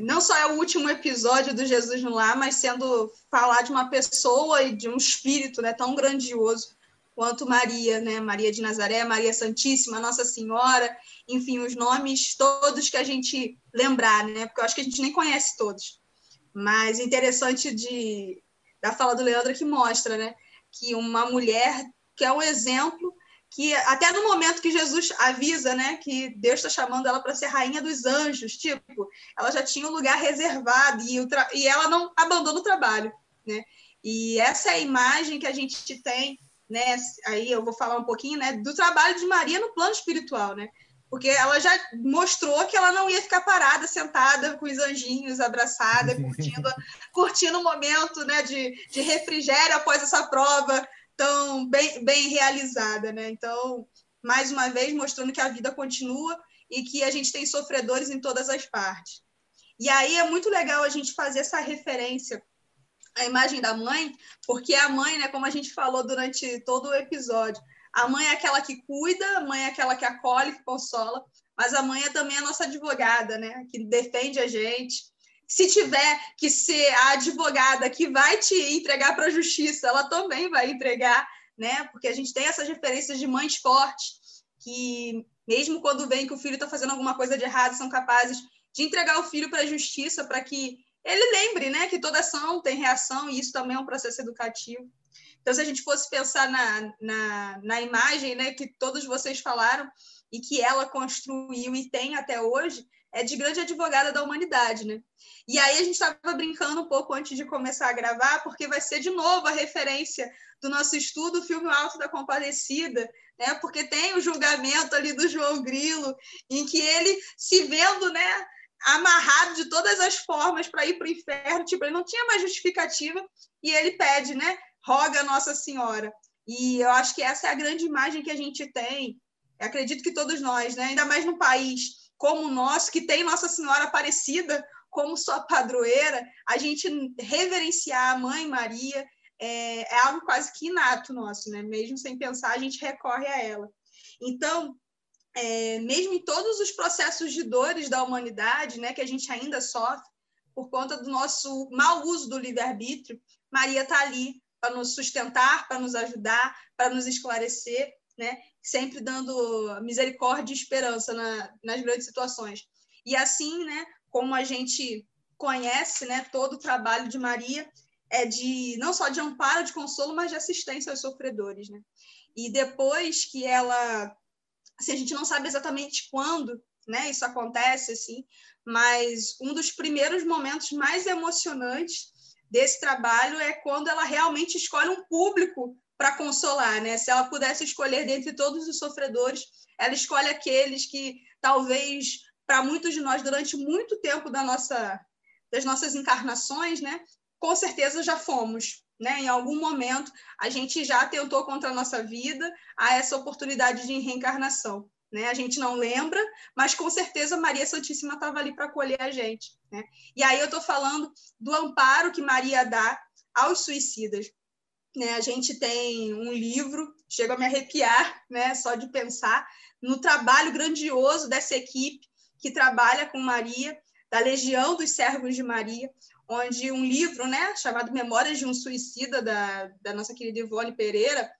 não só é o último episódio do Jesus no Lar, mas sendo falar de uma pessoa e de um espírito né, tão grandioso quanto Maria, né? Maria de Nazaré, Maria Santíssima, Nossa Senhora, enfim, os nomes todos que a gente lembrar, né? Porque eu acho que a gente nem conhece todos. Mas interessante de da fala do Leandro que mostra, né? Que uma mulher que é um exemplo que até no momento que Jesus avisa, né, que Deus está chamando ela para ser rainha dos anjos, tipo, ela já tinha um lugar reservado e, e ela não abandona o trabalho, né? E essa é a imagem que a gente tem né? Aí eu vou falar um pouquinho, né, do trabalho de Maria no plano espiritual, né? Porque ela já mostrou que ela não ia ficar parada, sentada com os anjinhos, abraçada, curtindo, curtindo o momento, né, de, de refrigério após essa prova tão bem, bem realizada, né? Então, mais uma vez mostrando que a vida continua e que a gente tem sofredores em todas as partes. E aí é muito legal a gente fazer essa referência a imagem da mãe, porque a mãe, né, como a gente falou durante todo o episódio, a mãe é aquela que cuida, a mãe é aquela que acolhe, que consola, mas a mãe é também a nossa advogada, né, que defende a gente. Se tiver que ser a advogada que vai te entregar para a justiça, ela também vai entregar, né? Porque a gente tem essas referências de mães fortes que, mesmo quando vem que o filho está fazendo alguma coisa de errado, são capazes de entregar o filho para a justiça para que ele lembre né, que toda ação tem reação e isso também é um processo educativo. Então, se a gente fosse pensar na, na, na imagem né, que todos vocês falaram e que ela construiu e tem até hoje, é de grande advogada da humanidade, né? E aí a gente estava brincando um pouco antes de começar a gravar, porque vai ser de novo a referência do nosso estudo, o filme Alto da Compadecida, né? Porque tem o julgamento ali do João Grilo, em que ele se vendo, né? amarrado de todas as formas para ir para o inferno, tipo, ele não tinha mais justificativa e ele pede, né? Roga Nossa Senhora. E eu acho que essa é a grande imagem que a gente tem. Eu acredito que todos nós, né? Ainda mais num país como o nosso, que tem Nossa Senhora Aparecida como sua padroeira, a gente reverenciar a Mãe Maria é, é algo quase que inato nosso, né? Mesmo sem pensar, a gente recorre a ela. Então, é, mesmo em todos os processos de dores da humanidade, né, que a gente ainda sofre por conta do nosso mau uso do livre-arbítrio, Maria está ali para nos sustentar, para nos ajudar, para nos esclarecer, né, sempre dando misericórdia e esperança na, nas grandes situações. E assim, né, como a gente conhece, né, todo o trabalho de Maria é de não só de amparo, de consolo, mas de assistência aos sofredores, né? E depois que ela assim, a gente não sabe exatamente quando né, isso acontece, assim, mas um dos primeiros momentos mais emocionantes desse trabalho é quando ela realmente escolhe um público para consolar, né? Se ela pudesse escolher dentre todos os sofredores, ela escolhe aqueles que talvez para muitos de nós durante muito tempo da nossa das nossas encarnações, né? Com certeza já fomos, né? Em algum momento, a gente já tentou contra a nossa vida a essa oportunidade de reencarnação. Né? A gente não lembra, mas com certeza Maria Santíssima estava ali para acolher a gente. Né? E aí eu estou falando do amparo que Maria dá aos suicidas. Né? A gente tem um livro, chega a me arrepiar, né? só de pensar no trabalho grandioso dessa equipe que trabalha com Maria, da Legião dos Servos de Maria, onde um livro né, chamado Memórias de um Suicida, da, da nossa querida Ivone Pereira,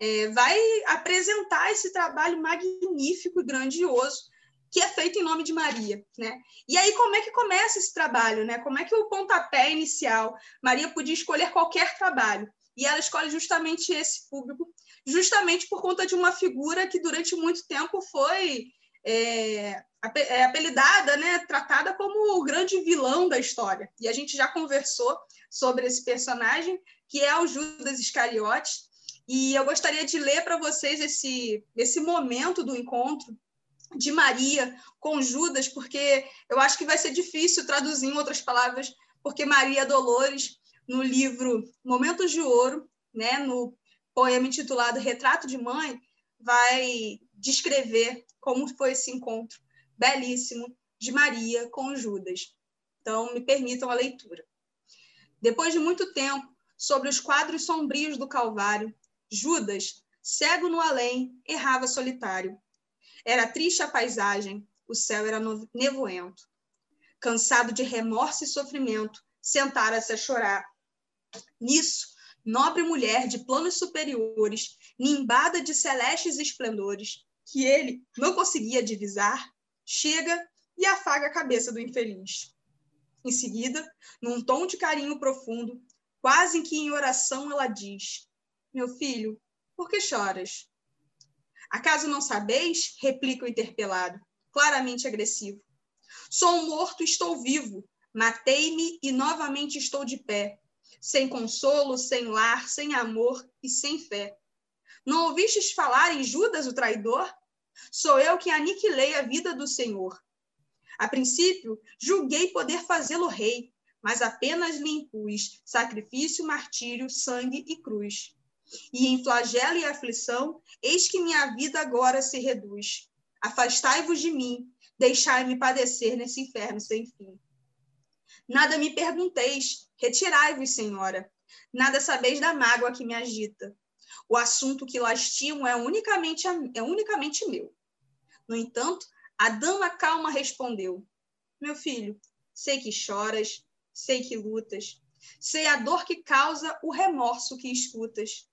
é, vai apresentar esse trabalho magnífico grandioso que é feito em nome de Maria, né? E aí como é que começa esse trabalho, né? Como é que o pontapé inicial? Maria podia escolher qualquer trabalho e ela escolhe justamente esse público, justamente por conta de uma figura que durante muito tempo foi é, é apelidada, né, tratada como o grande vilão da história. E a gente já conversou sobre esse personagem, que é o Judas Iscariotes, e eu gostaria de ler para vocês esse, esse momento do encontro de Maria com Judas, porque eu acho que vai ser difícil traduzir em outras palavras, porque Maria Dolores, no livro Momentos de Ouro, né, no poema intitulado Retrato de Mãe, vai descrever como foi esse encontro belíssimo de Maria com Judas. Então, me permitam a leitura. Depois de muito tempo, sobre os quadros sombrios do Calvário, Judas, cego no além, errava solitário. Era triste a paisagem, o céu era nevoento. Cansado de remorso e sofrimento, sentara-se a chorar. Nisso, nobre mulher de planos superiores, nimbada de celestes esplendores, que ele não conseguia divisar, chega e afaga a cabeça do infeliz. Em seguida, num tom de carinho profundo, quase que em oração, ela diz: Meu filho, por que choras? Acaso não sabeis? replica o interpelado, claramente agressivo. Sou um morto, estou vivo. Matei-me e novamente estou de pé, sem consolo, sem lar, sem amor e sem fé. Não ouvistes falar em Judas, o traidor? Sou eu que aniquilei a vida do Senhor. A princípio, julguei poder fazê-lo rei, mas apenas lhe impus sacrifício, martírio, sangue e cruz. E em flagelo e aflição, eis que minha vida agora se reduz. Afastai-vos de mim, deixai-me padecer nesse inferno sem fim. Nada me pergunteis, retirai-vos, senhora. Nada sabeis da mágoa que me agita. O assunto que lastimo é unicamente, é unicamente meu. No entanto, a dama calma respondeu: Meu filho, sei que choras, sei que lutas, sei a dor que causa o remorso que escutas.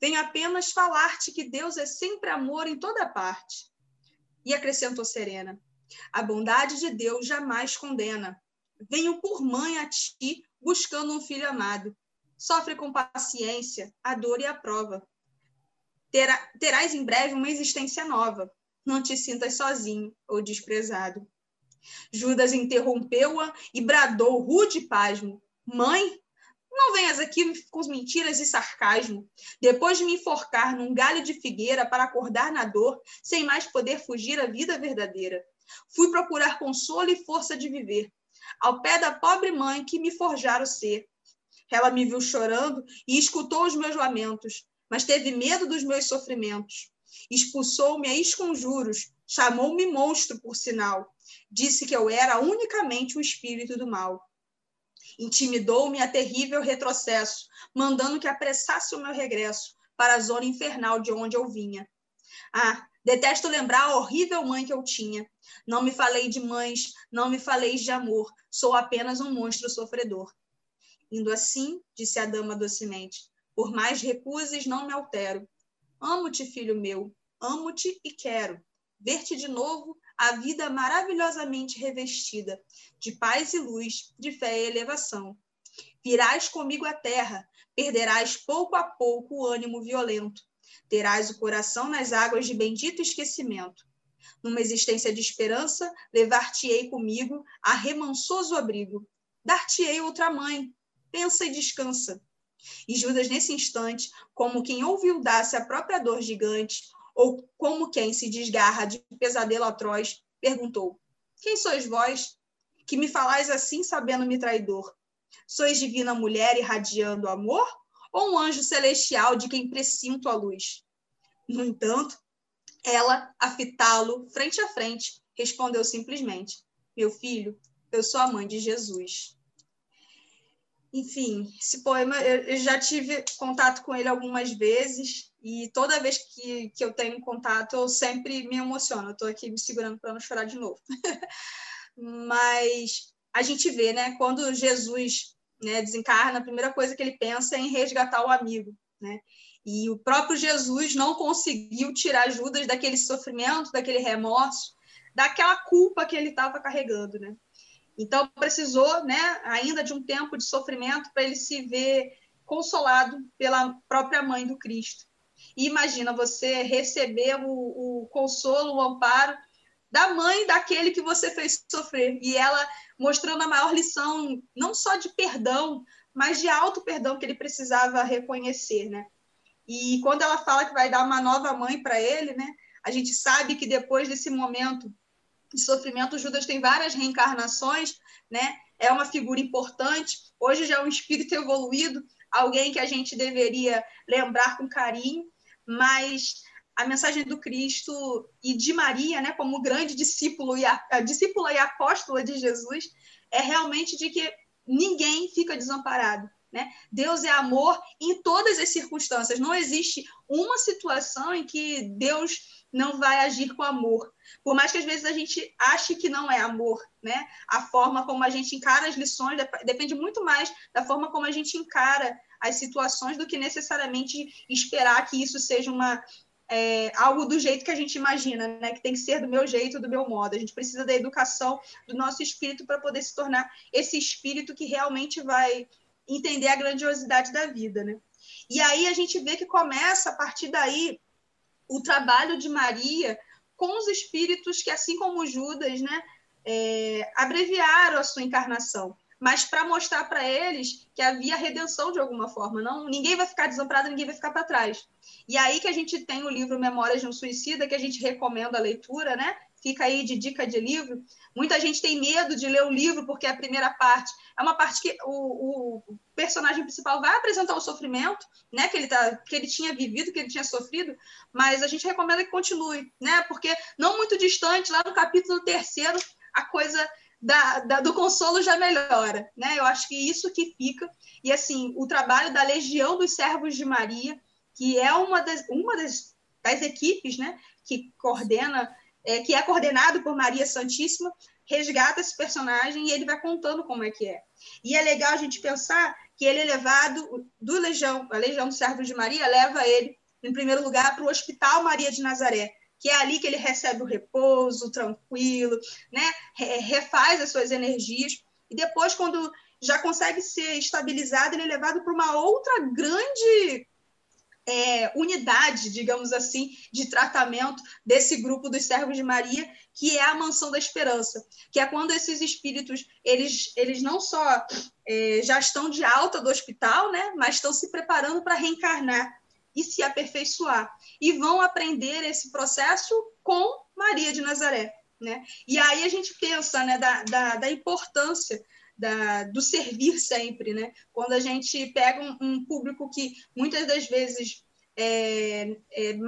Venho apenas falar-te que Deus é sempre amor em toda parte. E acrescentou serena: A bondade de Deus jamais condena. venho por mãe a ti, buscando um filho amado. Sofre com paciência a dor e a prova. Terá, terás em breve uma existência nova. Não te sintas sozinho ou desprezado. Judas interrompeu-a e bradou rude pasmo: Mãe, não venhas aqui com mentiras e sarcasmo. Depois de me enforcar num galho de figueira para acordar na dor, sem mais poder fugir à vida verdadeira. Fui procurar consolo e força de viver, ao pé da pobre mãe que me forjara o ser. Ela me viu chorando e escutou os meus lamentos, mas teve medo dos meus sofrimentos. Expulsou-me a esconjuros, chamou-me monstro, por sinal. Disse que eu era unicamente o espírito do mal. Intimidou-me a terrível retrocesso, mandando que apressasse o meu regresso para a zona infernal de onde eu vinha. Ah, detesto lembrar a horrível mãe que eu tinha. Não me falei de mães, não me falei de amor, sou apenas um monstro sofredor. Indo assim, disse a dama docemente, por mais recuses não me altero. Amo-te, filho meu, amo-te e quero ver-te de novo, a vida maravilhosamente revestida de paz e luz, de fé e elevação. Virás comigo à terra, perderás pouco a pouco o ânimo violento, terás o coração nas águas de bendito esquecimento. Numa existência de esperança, levar-te-ei comigo a remansoso abrigo. Dar-te-ei outra mãe, pensa e descansa. E Judas, nesse instante, como quem ouviu dar-se a própria dor gigante, ou como quem se desgarra de pesadelo atroz, perguntou: Quem sois vós, que me falais assim, sabendo-me traidor? Sois divina mulher irradiando amor, ou um anjo celestial de quem presinto a luz? No entanto, ela, a fitá-lo frente a frente, respondeu simplesmente: Meu filho, eu sou a mãe de Jesus. Enfim, esse poema eu já tive contato com ele algumas vezes e toda vez que, que eu tenho contato eu sempre me emociono. Eu estou aqui me segurando para não chorar de novo. Mas a gente vê, né, quando Jesus né, desencarna, a primeira coisa que ele pensa é em resgatar o amigo, né? E o próprio Jesus não conseguiu tirar Judas daquele sofrimento, daquele remorso, daquela culpa que ele estava carregando, né? Então, precisou né, ainda de um tempo de sofrimento para ele se ver consolado pela própria mãe do Cristo. E imagina você receber o, o consolo, o amparo da mãe daquele que você fez sofrer. E ela mostrando a maior lição, não só de perdão, mas de alto perdão que ele precisava reconhecer, né? E quando ela fala que vai dar uma nova mãe para ele, né? A gente sabe que depois desse momento de sofrimento, Judas tem várias reencarnações, né? É uma figura importante. Hoje já é um espírito evoluído, alguém que a gente deveria lembrar com carinho, mas a mensagem do Cristo e de Maria, né, como grande discípulo e a, a discípula e apóstola de Jesus, é realmente de que ninguém fica desamparado. Né? Deus é amor em todas as circunstâncias. Não existe uma situação em que Deus não vai agir com amor. Por mais que às vezes a gente ache que não é amor, né? A forma como a gente encara as lições depende muito mais da forma como a gente encara as situações do que necessariamente esperar que isso seja uma é, algo do jeito que a gente imagina, né? Que tem que ser do meu jeito, do meu modo. A gente precisa da educação do nosso espírito para poder se tornar esse espírito que realmente vai entender a grandiosidade da vida, né? E aí a gente vê que começa a partir daí o trabalho de Maria com os espíritos que, assim como Judas, né, é, abreviaram a sua encarnação, mas para mostrar para eles que havia redenção de alguma forma. Não, ninguém vai ficar desamparado, ninguém vai ficar para trás. E aí que a gente tem o livro Memórias de um Suicida, que a gente recomenda a leitura, né? Fica aí de dica de livro. Muita gente tem medo de ler o livro porque a primeira parte é uma parte que o, o personagem principal vai apresentar o sofrimento, né, que ele tá, que ele tinha vivido, que ele tinha sofrido, mas a gente recomenda que continue, né, porque não muito distante, lá no capítulo terceiro, a coisa da, da, do consolo já melhora, né? Eu acho que isso que fica e assim o trabalho da Legião dos Servos de Maria, que é uma das, uma das, das equipes, né, que coordena é, que é coordenado por Maria Santíssima, resgata esse personagem e ele vai contando como é que é. E é legal a gente pensar que ele é levado do Legião, a Legião dos Servos de Maria leva ele, em primeiro lugar, para o Hospital Maria de Nazaré, que é ali que ele recebe o repouso, tranquilo, né? refaz as suas energias, E depois, quando já consegue ser estabilizado, ele é levado para uma outra grande é, unidade, digamos assim, de tratamento desse grupo dos servos de Maria, que é a mansão da esperança, que é quando esses espíritos eles, eles não só é, já estão de alta do hospital, né, mas estão se preparando para reencarnar e se aperfeiçoar e vão aprender esse processo com Maria de Nazaré, né? E aí a gente pensa, né, da, da, da importância da, do servir sempre, né? Quando a gente pega um, um público que muitas das vezes é, é,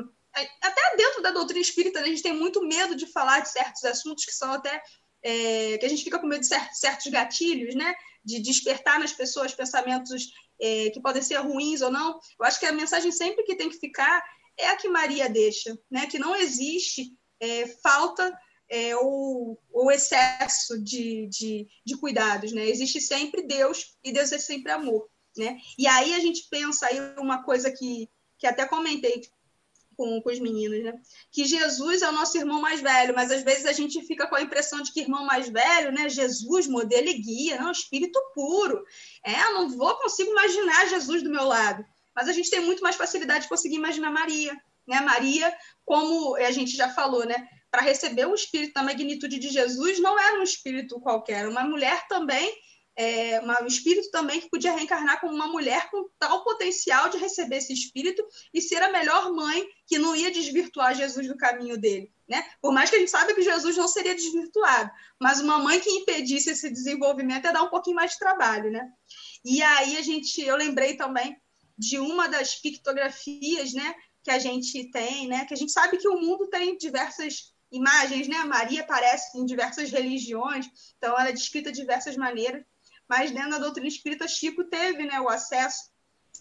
até dentro da doutrina espírita, né, a gente tem muito medo de falar de certos assuntos que são até é, que a gente fica com medo de certos gatilhos, né? De despertar nas pessoas pensamentos é, que podem ser ruins ou não. Eu acho que a mensagem sempre que tem que ficar é a que Maria deixa, né? Que não existe é, falta é, ou, ou, excesso de, de, de, cuidados, né? Existe sempre Deus e Deus é sempre amor, né? E aí a gente pensa aí uma coisa que, que até comentei com, com os meninos, né? Que Jesus é o nosso irmão mais velho, mas às vezes a gente fica com a impressão de que irmão mais velho, né? Jesus, modelo e guia, não, espírito puro. É, não vou consigo imaginar Jesus do meu lado. Mas a gente tem muito mais facilidade de conseguir imaginar Maria, né? Maria, como a gente já falou, né? Para receber o espírito da magnitude de Jesus, não era um espírito qualquer, uma mulher também, é, uma, um espírito também que podia reencarnar como uma mulher com tal potencial de receber esse espírito e ser a melhor mãe que não ia desvirtuar Jesus do caminho dele. Né? Por mais que a gente saiba que Jesus não seria desvirtuado, mas uma mãe que impedisse esse desenvolvimento ia dar um pouquinho mais de trabalho, né? E aí a gente, eu lembrei também de uma das pictografias, né, que a gente tem, né, que a gente sabe que o mundo tem diversas imagens, né? Maria aparece em diversas religiões, então ela é descrita de diversas maneiras, mas dentro da doutrina espírita, Chico teve né, o acesso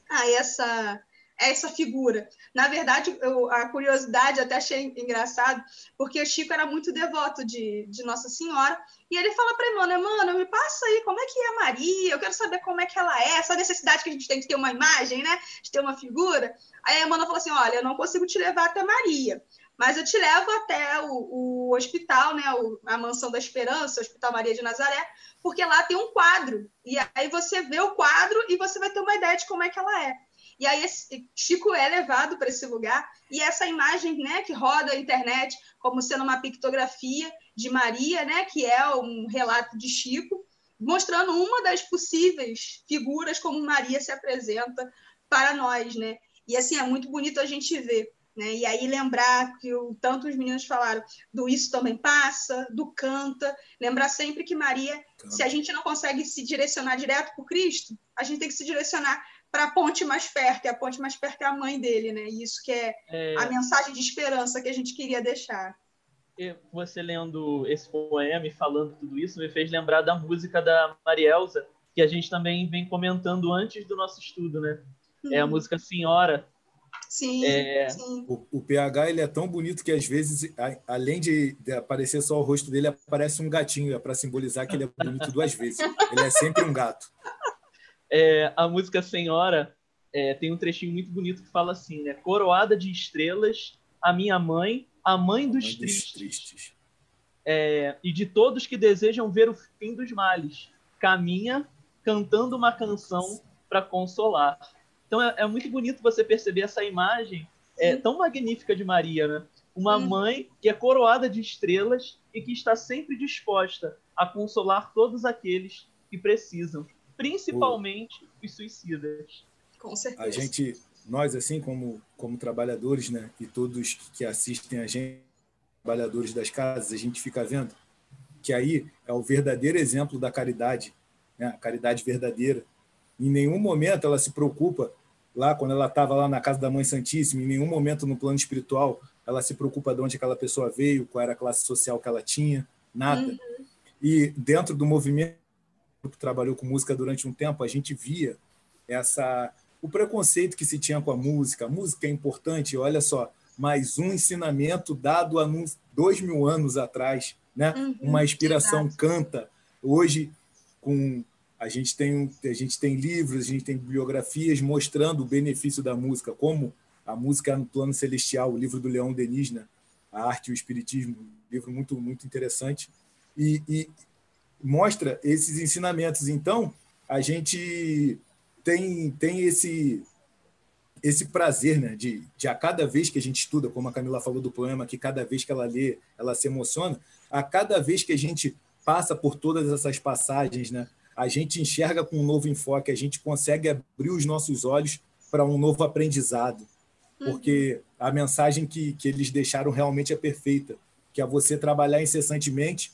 a essa, essa figura. Na verdade, eu, a curiosidade até achei engraçado, porque Chico era muito devoto de, de Nossa Senhora, e ele fala para Emmanuel, mano, me passa aí como é que é Maria, eu quero saber como é que ela é, essa necessidade que a gente tem de ter uma imagem, né? De ter uma figura. Aí a Emmanuel falou assim, olha, eu não consigo te levar até Maria, mas eu te levo até o, o hospital, né, o, a Mansão da Esperança, o Hospital Maria de Nazaré, porque lá tem um quadro. E aí você vê o quadro e você vai ter uma ideia de como é que ela é. E aí esse, Chico é levado para esse lugar e essa imagem, né, que roda a internet como sendo uma pictografia de Maria, né, que é um relato de Chico, mostrando uma das possíveis figuras como Maria se apresenta para nós, né? E assim é muito bonito a gente ver né? E aí lembrar que o, tanto os meninos falaram do isso também passa, do canta, lembrar sempre que Maria, canta. se a gente não consegue se direcionar direto para Cristo, a gente tem que se direcionar para a ponte mais perto, e a ponte mais perto é a mãe dele, né? E isso que é, é... a mensagem de esperança que a gente queria deixar. Você lendo esse poema e falando tudo isso me fez lembrar da música da Marielza, que a gente também vem comentando antes do nosso estudo, né? Hum. É a uhum. música Senhora, Sim, é... sim. O, o, PH ele é tão bonito que às vezes, a, além de, de, aparecer só o rosto dele, aparece um gatinho, é para simbolizar que ele é bonito duas vezes. Ele é sempre um gato. É, a música Senhora é, tem um trechinho muito bonito que fala assim, né? Coroada de estrelas, a minha mãe, a mãe dos, a mãe tristes, dos tristes. É, e de todos que desejam ver o fim dos males, caminha cantando uma canção para consolar. Então é, é, muito bonito você perceber essa imagem é, tão magnífica de Maria, né? Uma hum. mãe que é coroada de estrelas e que está sempre disposta a consolar todos aqueles que precisam, principalmente os suicidas. Com certeza. A gente, nós assim como como trabalhadores, né, e todos que assistem a gente, trabalhadores das casas, a gente fica vendo que aí é o verdadeiro exemplo da caridade, né? A caridade verdadeira. Em nenhum momento ela se preocupa lá quando ela estava lá na casa da Mãe Santíssima, em nenhum momento no plano espiritual ela se preocupa de onde aquela pessoa veio, qual era a classe social que ela tinha, nada. Uhum. E dentro do movimento que trabalhou com música durante um tempo, a gente via essa o preconceito que se tinha com a música. A música é importante, olha só, mais um ensinamento dado há dois mil anos atrás, né? Uhum, Uma inspiração canta. Hoje, com a gente tem, a gente tem livros, a gente tem bibliografias mostrando o benefício da música, como a música no plano celestial, o livro do Leão Denis, né? A Arte e o Espiritismo, um livro muito, muito interessante. E, e mostra esses ensinamentos. Então, a gente tem, tem esse esse prazer, né, de, de a cada vez que a gente estuda, como a Camila falou do poema, que cada vez que ela lê, ela se emociona, a cada vez que a gente passa por todas essas passagens, né, a gente enxerga com um novo enfoque, a gente consegue abrir os nossos olhos para um novo aprendizado, porque a mensagem que, que eles deixaram realmente é perfeita, que é você trabalhar incessantemente,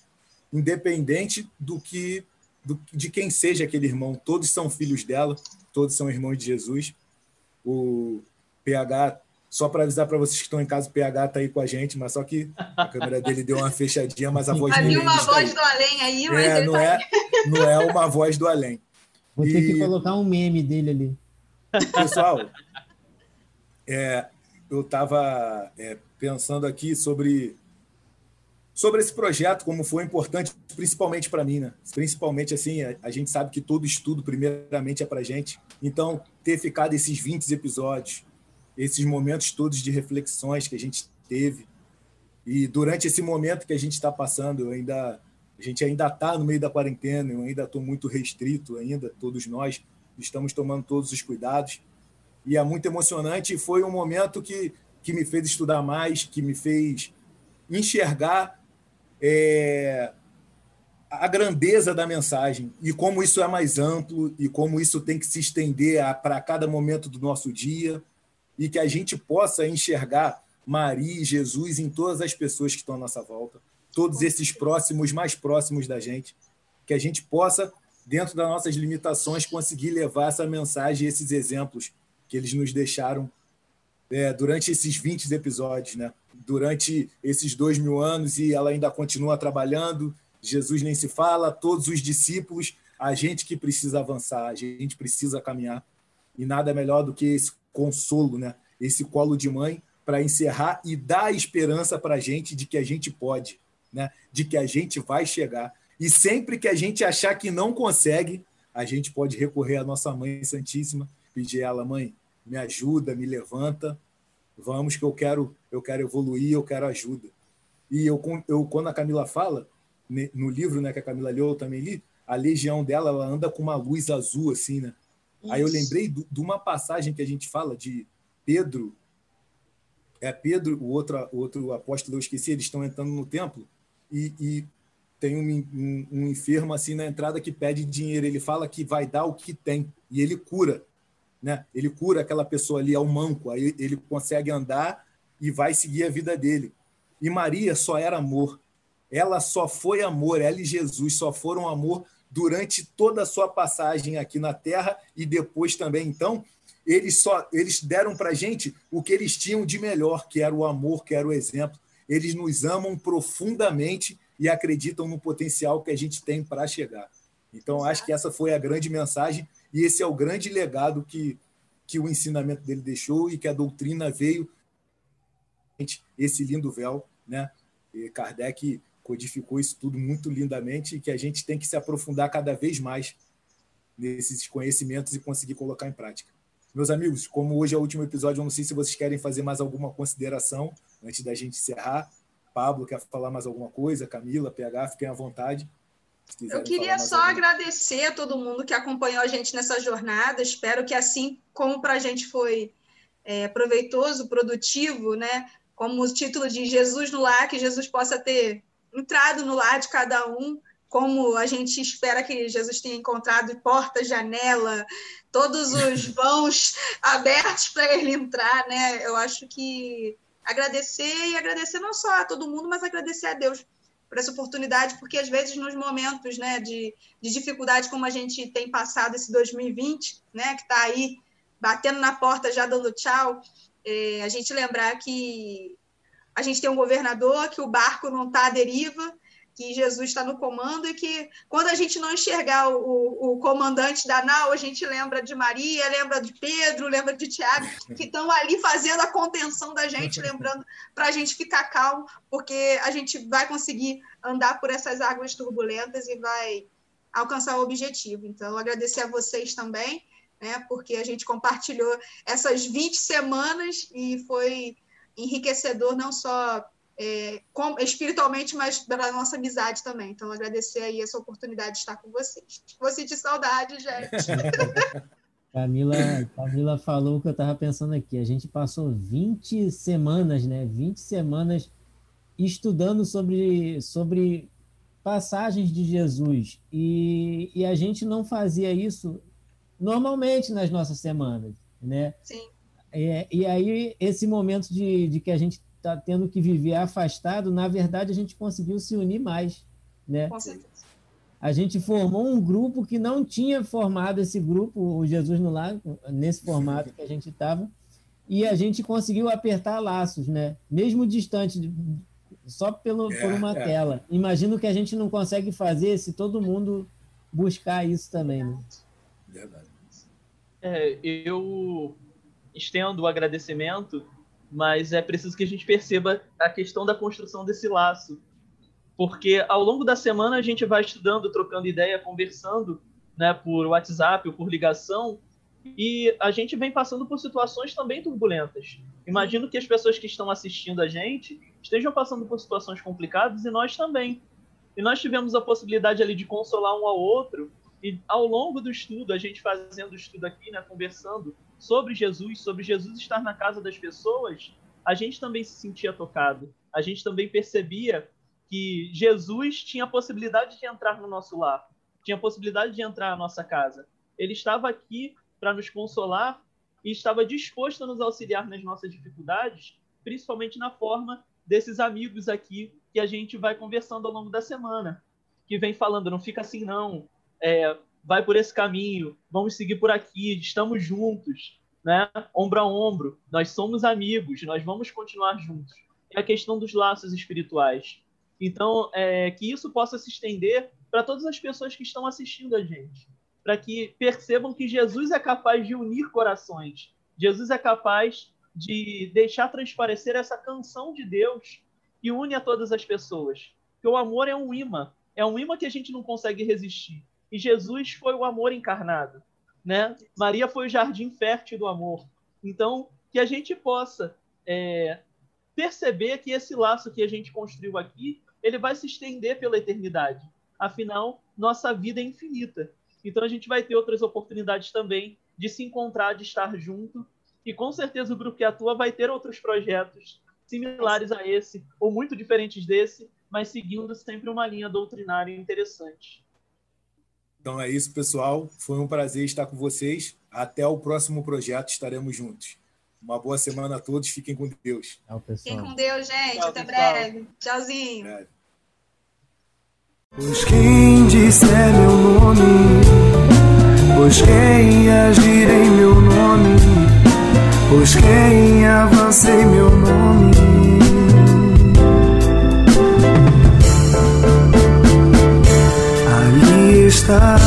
independente do que do, de quem seja aquele irmão. Todos são filhos dela, todos são irmãos de Jesus. O PH, só para avisar para vocês que estão em casa, o PH está aí com a gente, mas só que a câmera dele deu uma fechadinha, mas a voz Havia dele uma voz aí. do além aí, mas É, ele não tá é, não é uma voz do além. Vou ter E- que colocar um meme dele ali. Pessoal, é, eu estava pensando aqui sobre, sobre esse projeto, como foi importante, principalmente para mim, né? Principalmente assim, a, a gente sabe que todo estudo, primeiramente, é para gente. Então, ter ficado esses 20 episódios, esses momentos todos de reflexões que a gente teve, e durante esse momento que a gente está passando, ainda, a gente ainda está no meio da quarentena, eu ainda estou muito restrito, ainda, todos nós estamos tomando todos os cuidados e é muito emocionante. Foi um momento que, que me fez estudar mais, que me fez enxergar é, a grandeza da mensagem e como isso é mais amplo e como isso tem que se estender para cada momento do nosso dia e que a gente possa enxergar Maria e Jesus em todas as pessoas que estão à nossa volta, todos esses próximos, mais próximos da gente, que a gente possa, dentro das nossas limitações, conseguir levar essa mensagem, esses exemplos que eles nos deixaram é, durante esses 20 episódios, né? durante esses dois mil anos, e ela ainda continua trabalhando. Jesus nem se fala, todos os discípulos, a gente que precisa avançar, a gente precisa caminhar. E nada melhor do que esse consolo, né? esse colo de mãe, para encerrar e dar esperança para a gente de que a gente pode, né? de que a gente vai chegar. E sempre que a gente achar que não consegue, a gente pode recorrer à nossa Mãe Santíssima, pedir a ela, mãe, me ajuda, me levanta, vamos que eu quero, eu quero evoluir, eu quero ajuda. E eu, eu quando a Camila fala no livro, né, que a Camila leu, eu também li, a legião dela, ela anda com uma luz azul assim, né? Aí eu Isso. lembrei de uma passagem que a gente fala de Pedro, é Pedro, o outro, o outro apóstolo, eu esqueci, eles estão entrando no templo e, e tem um, um, um enfermo assim na entrada que pede dinheiro. Ele fala que vai dar o que tem e ele cura, né? Ele cura aquela pessoa ali ao manco, aí ele consegue andar e vai seguir a vida dele. E Maria só era amor. Ela só foi amor, ela e Jesus só foram amor durante toda a sua passagem aqui na Terra e depois também. Então, eles só eles deram para gente o que eles tinham de melhor, que era o amor, que era o exemplo. Eles nos amam profundamente e acreditam no potencial que a gente tem para chegar. Então, acho que essa foi a grande mensagem e esse é o grande legado que, que o ensinamento dele deixou e que a doutrina veio esse lindo véu, né? E Kardec codificou isso tudo muito lindamente e que a gente tem que se aprofundar cada vez mais nesses conhecimentos e conseguir colocar em prática. Meus amigos, como hoje é o último episódio, eu não sei se vocês querem fazer mais alguma consideração antes da gente encerrar. Pablo quer falar mais alguma coisa? Camila, PH, fiquem à vontade. Eu queria só alguma- agradecer a todo mundo que acompanhou a gente nessa jornada. Espero que assim como para a gente foi é, proveitoso, produtivo, né? Como o título de Jesus no lar, que Jesus possa ter entrado no lar de cada um, como a gente espera que Jesus tenha encontrado porta, janela, todos os vãos abertos para ele entrar, né? Eu acho que agradecer e agradecer não só a todo mundo, mas agradecer a Deus por essa oportunidade, porque às vezes nos momentos né, de, de dificuldade como a gente tem passado esse 2020, né, que está aí batendo na porta já dando tchau, é, a gente lembrar que a gente tem um governador, que o barco não está à deriva, que Jesus está no comando e que quando a gente não enxergar o, o, comandante da nau, a gente lembra de Maria, lembra de Pedro, lembra de Tiago, que estão ali fazendo a contenção da gente, lembrando para a gente ficar calmo, porque a gente vai conseguir andar por essas águas turbulentas e vai alcançar o objetivo. Então, agradecer a vocês também, né, porque a gente compartilhou essas 20 semanas e foi enriquecedor não só é, com, espiritualmente, mas pela nossa amizade também. Então, agradecer aí essa oportunidade de estar com vocês. Vou sentir saudade, gente. Camila, Camila falou o que eu estava pensando aqui. A gente passou 20 semanas, né? 20 semanas estudando sobre, sobre passagens de Jesus. E, e a gente não fazia isso normalmente nas nossas semanas, né? Sim. É, e aí, esse momento de, de que a gente está tendo que viver afastado, na verdade, a gente conseguiu se unir mais, né? Com certeza a gente formou um grupo que não tinha formado esse grupo, o Jesus no Lago, nesse formato que a gente estava, e a gente conseguiu apertar laços, né? Mesmo distante, só pelo, é, por uma é. tela. Imagino que a gente não consegue fazer se todo mundo buscar isso também, né? Verdade. É, eu estendo o agradecimento, mas é preciso que a gente perceba a questão da construção desse laço porque ao longo da semana a gente vai estudando, trocando ideia, conversando, né, por WhatsApp ou por ligação, e a gente vem passando por situações também turbulentas. Imagino que as pessoas que estão assistindo a gente estejam passando por situações complicadas e nós também. E nós tivemos a possibilidade ali de consolar um ao outro e ao longo do estudo, a gente fazendo o estudo aqui, né, conversando sobre Jesus, sobre Jesus estar na casa das pessoas, a gente também se sentia tocado. A gente também percebia que Jesus tinha a possibilidade de entrar no nosso lar, tinha a possibilidade de entrar na nossa casa. Ele estava aqui para nos consolar e estava disposto a nos auxiliar nas nossas dificuldades, principalmente na forma desses amigos aqui que a gente vai conversando ao longo da semana, que vem falando, não fica assim não, é, vai por esse caminho, vamos seguir por aqui, estamos juntos, né? Ombro a ombro, nós somos amigos, nós vamos continuar juntos. É a questão dos laços espirituais. Então, é, que isso possa se estender para todas as pessoas que estão assistindo a gente, para que percebam que Jesus é capaz de unir corações, Jesus é capaz de deixar transparecer essa canção de Deus que une a todas as pessoas. Que o amor é um imã, é um imã que a gente não consegue resistir. E Jesus foi o amor encarnado, né? Maria foi o jardim fértil do amor. Então, que a gente possa é, perceber que esse laço que a gente construiu aqui ele vai se estender pela eternidade. Afinal, nossa vida é infinita. Então a gente vai ter outras oportunidades também de se encontrar, de estar junto. E com certeza o grupo que atua vai ter outros projetos similares a esse, ou muito diferentes desse, mas seguindo sempre uma linha doutrinária interessante. Então é isso, pessoal. Foi um prazer estar com vocês. Até o próximo projeto, estaremos juntos. Uma boa semana a todos, fiquem com Deus. Tchau, pessoal. Fiquem com Deus, gente. Tchau, Até pessoal. breve. Tchauzinho. É. Pois quem disser meu nome, pois quem agir em meu nome, pois quem avança em meu nome. sky.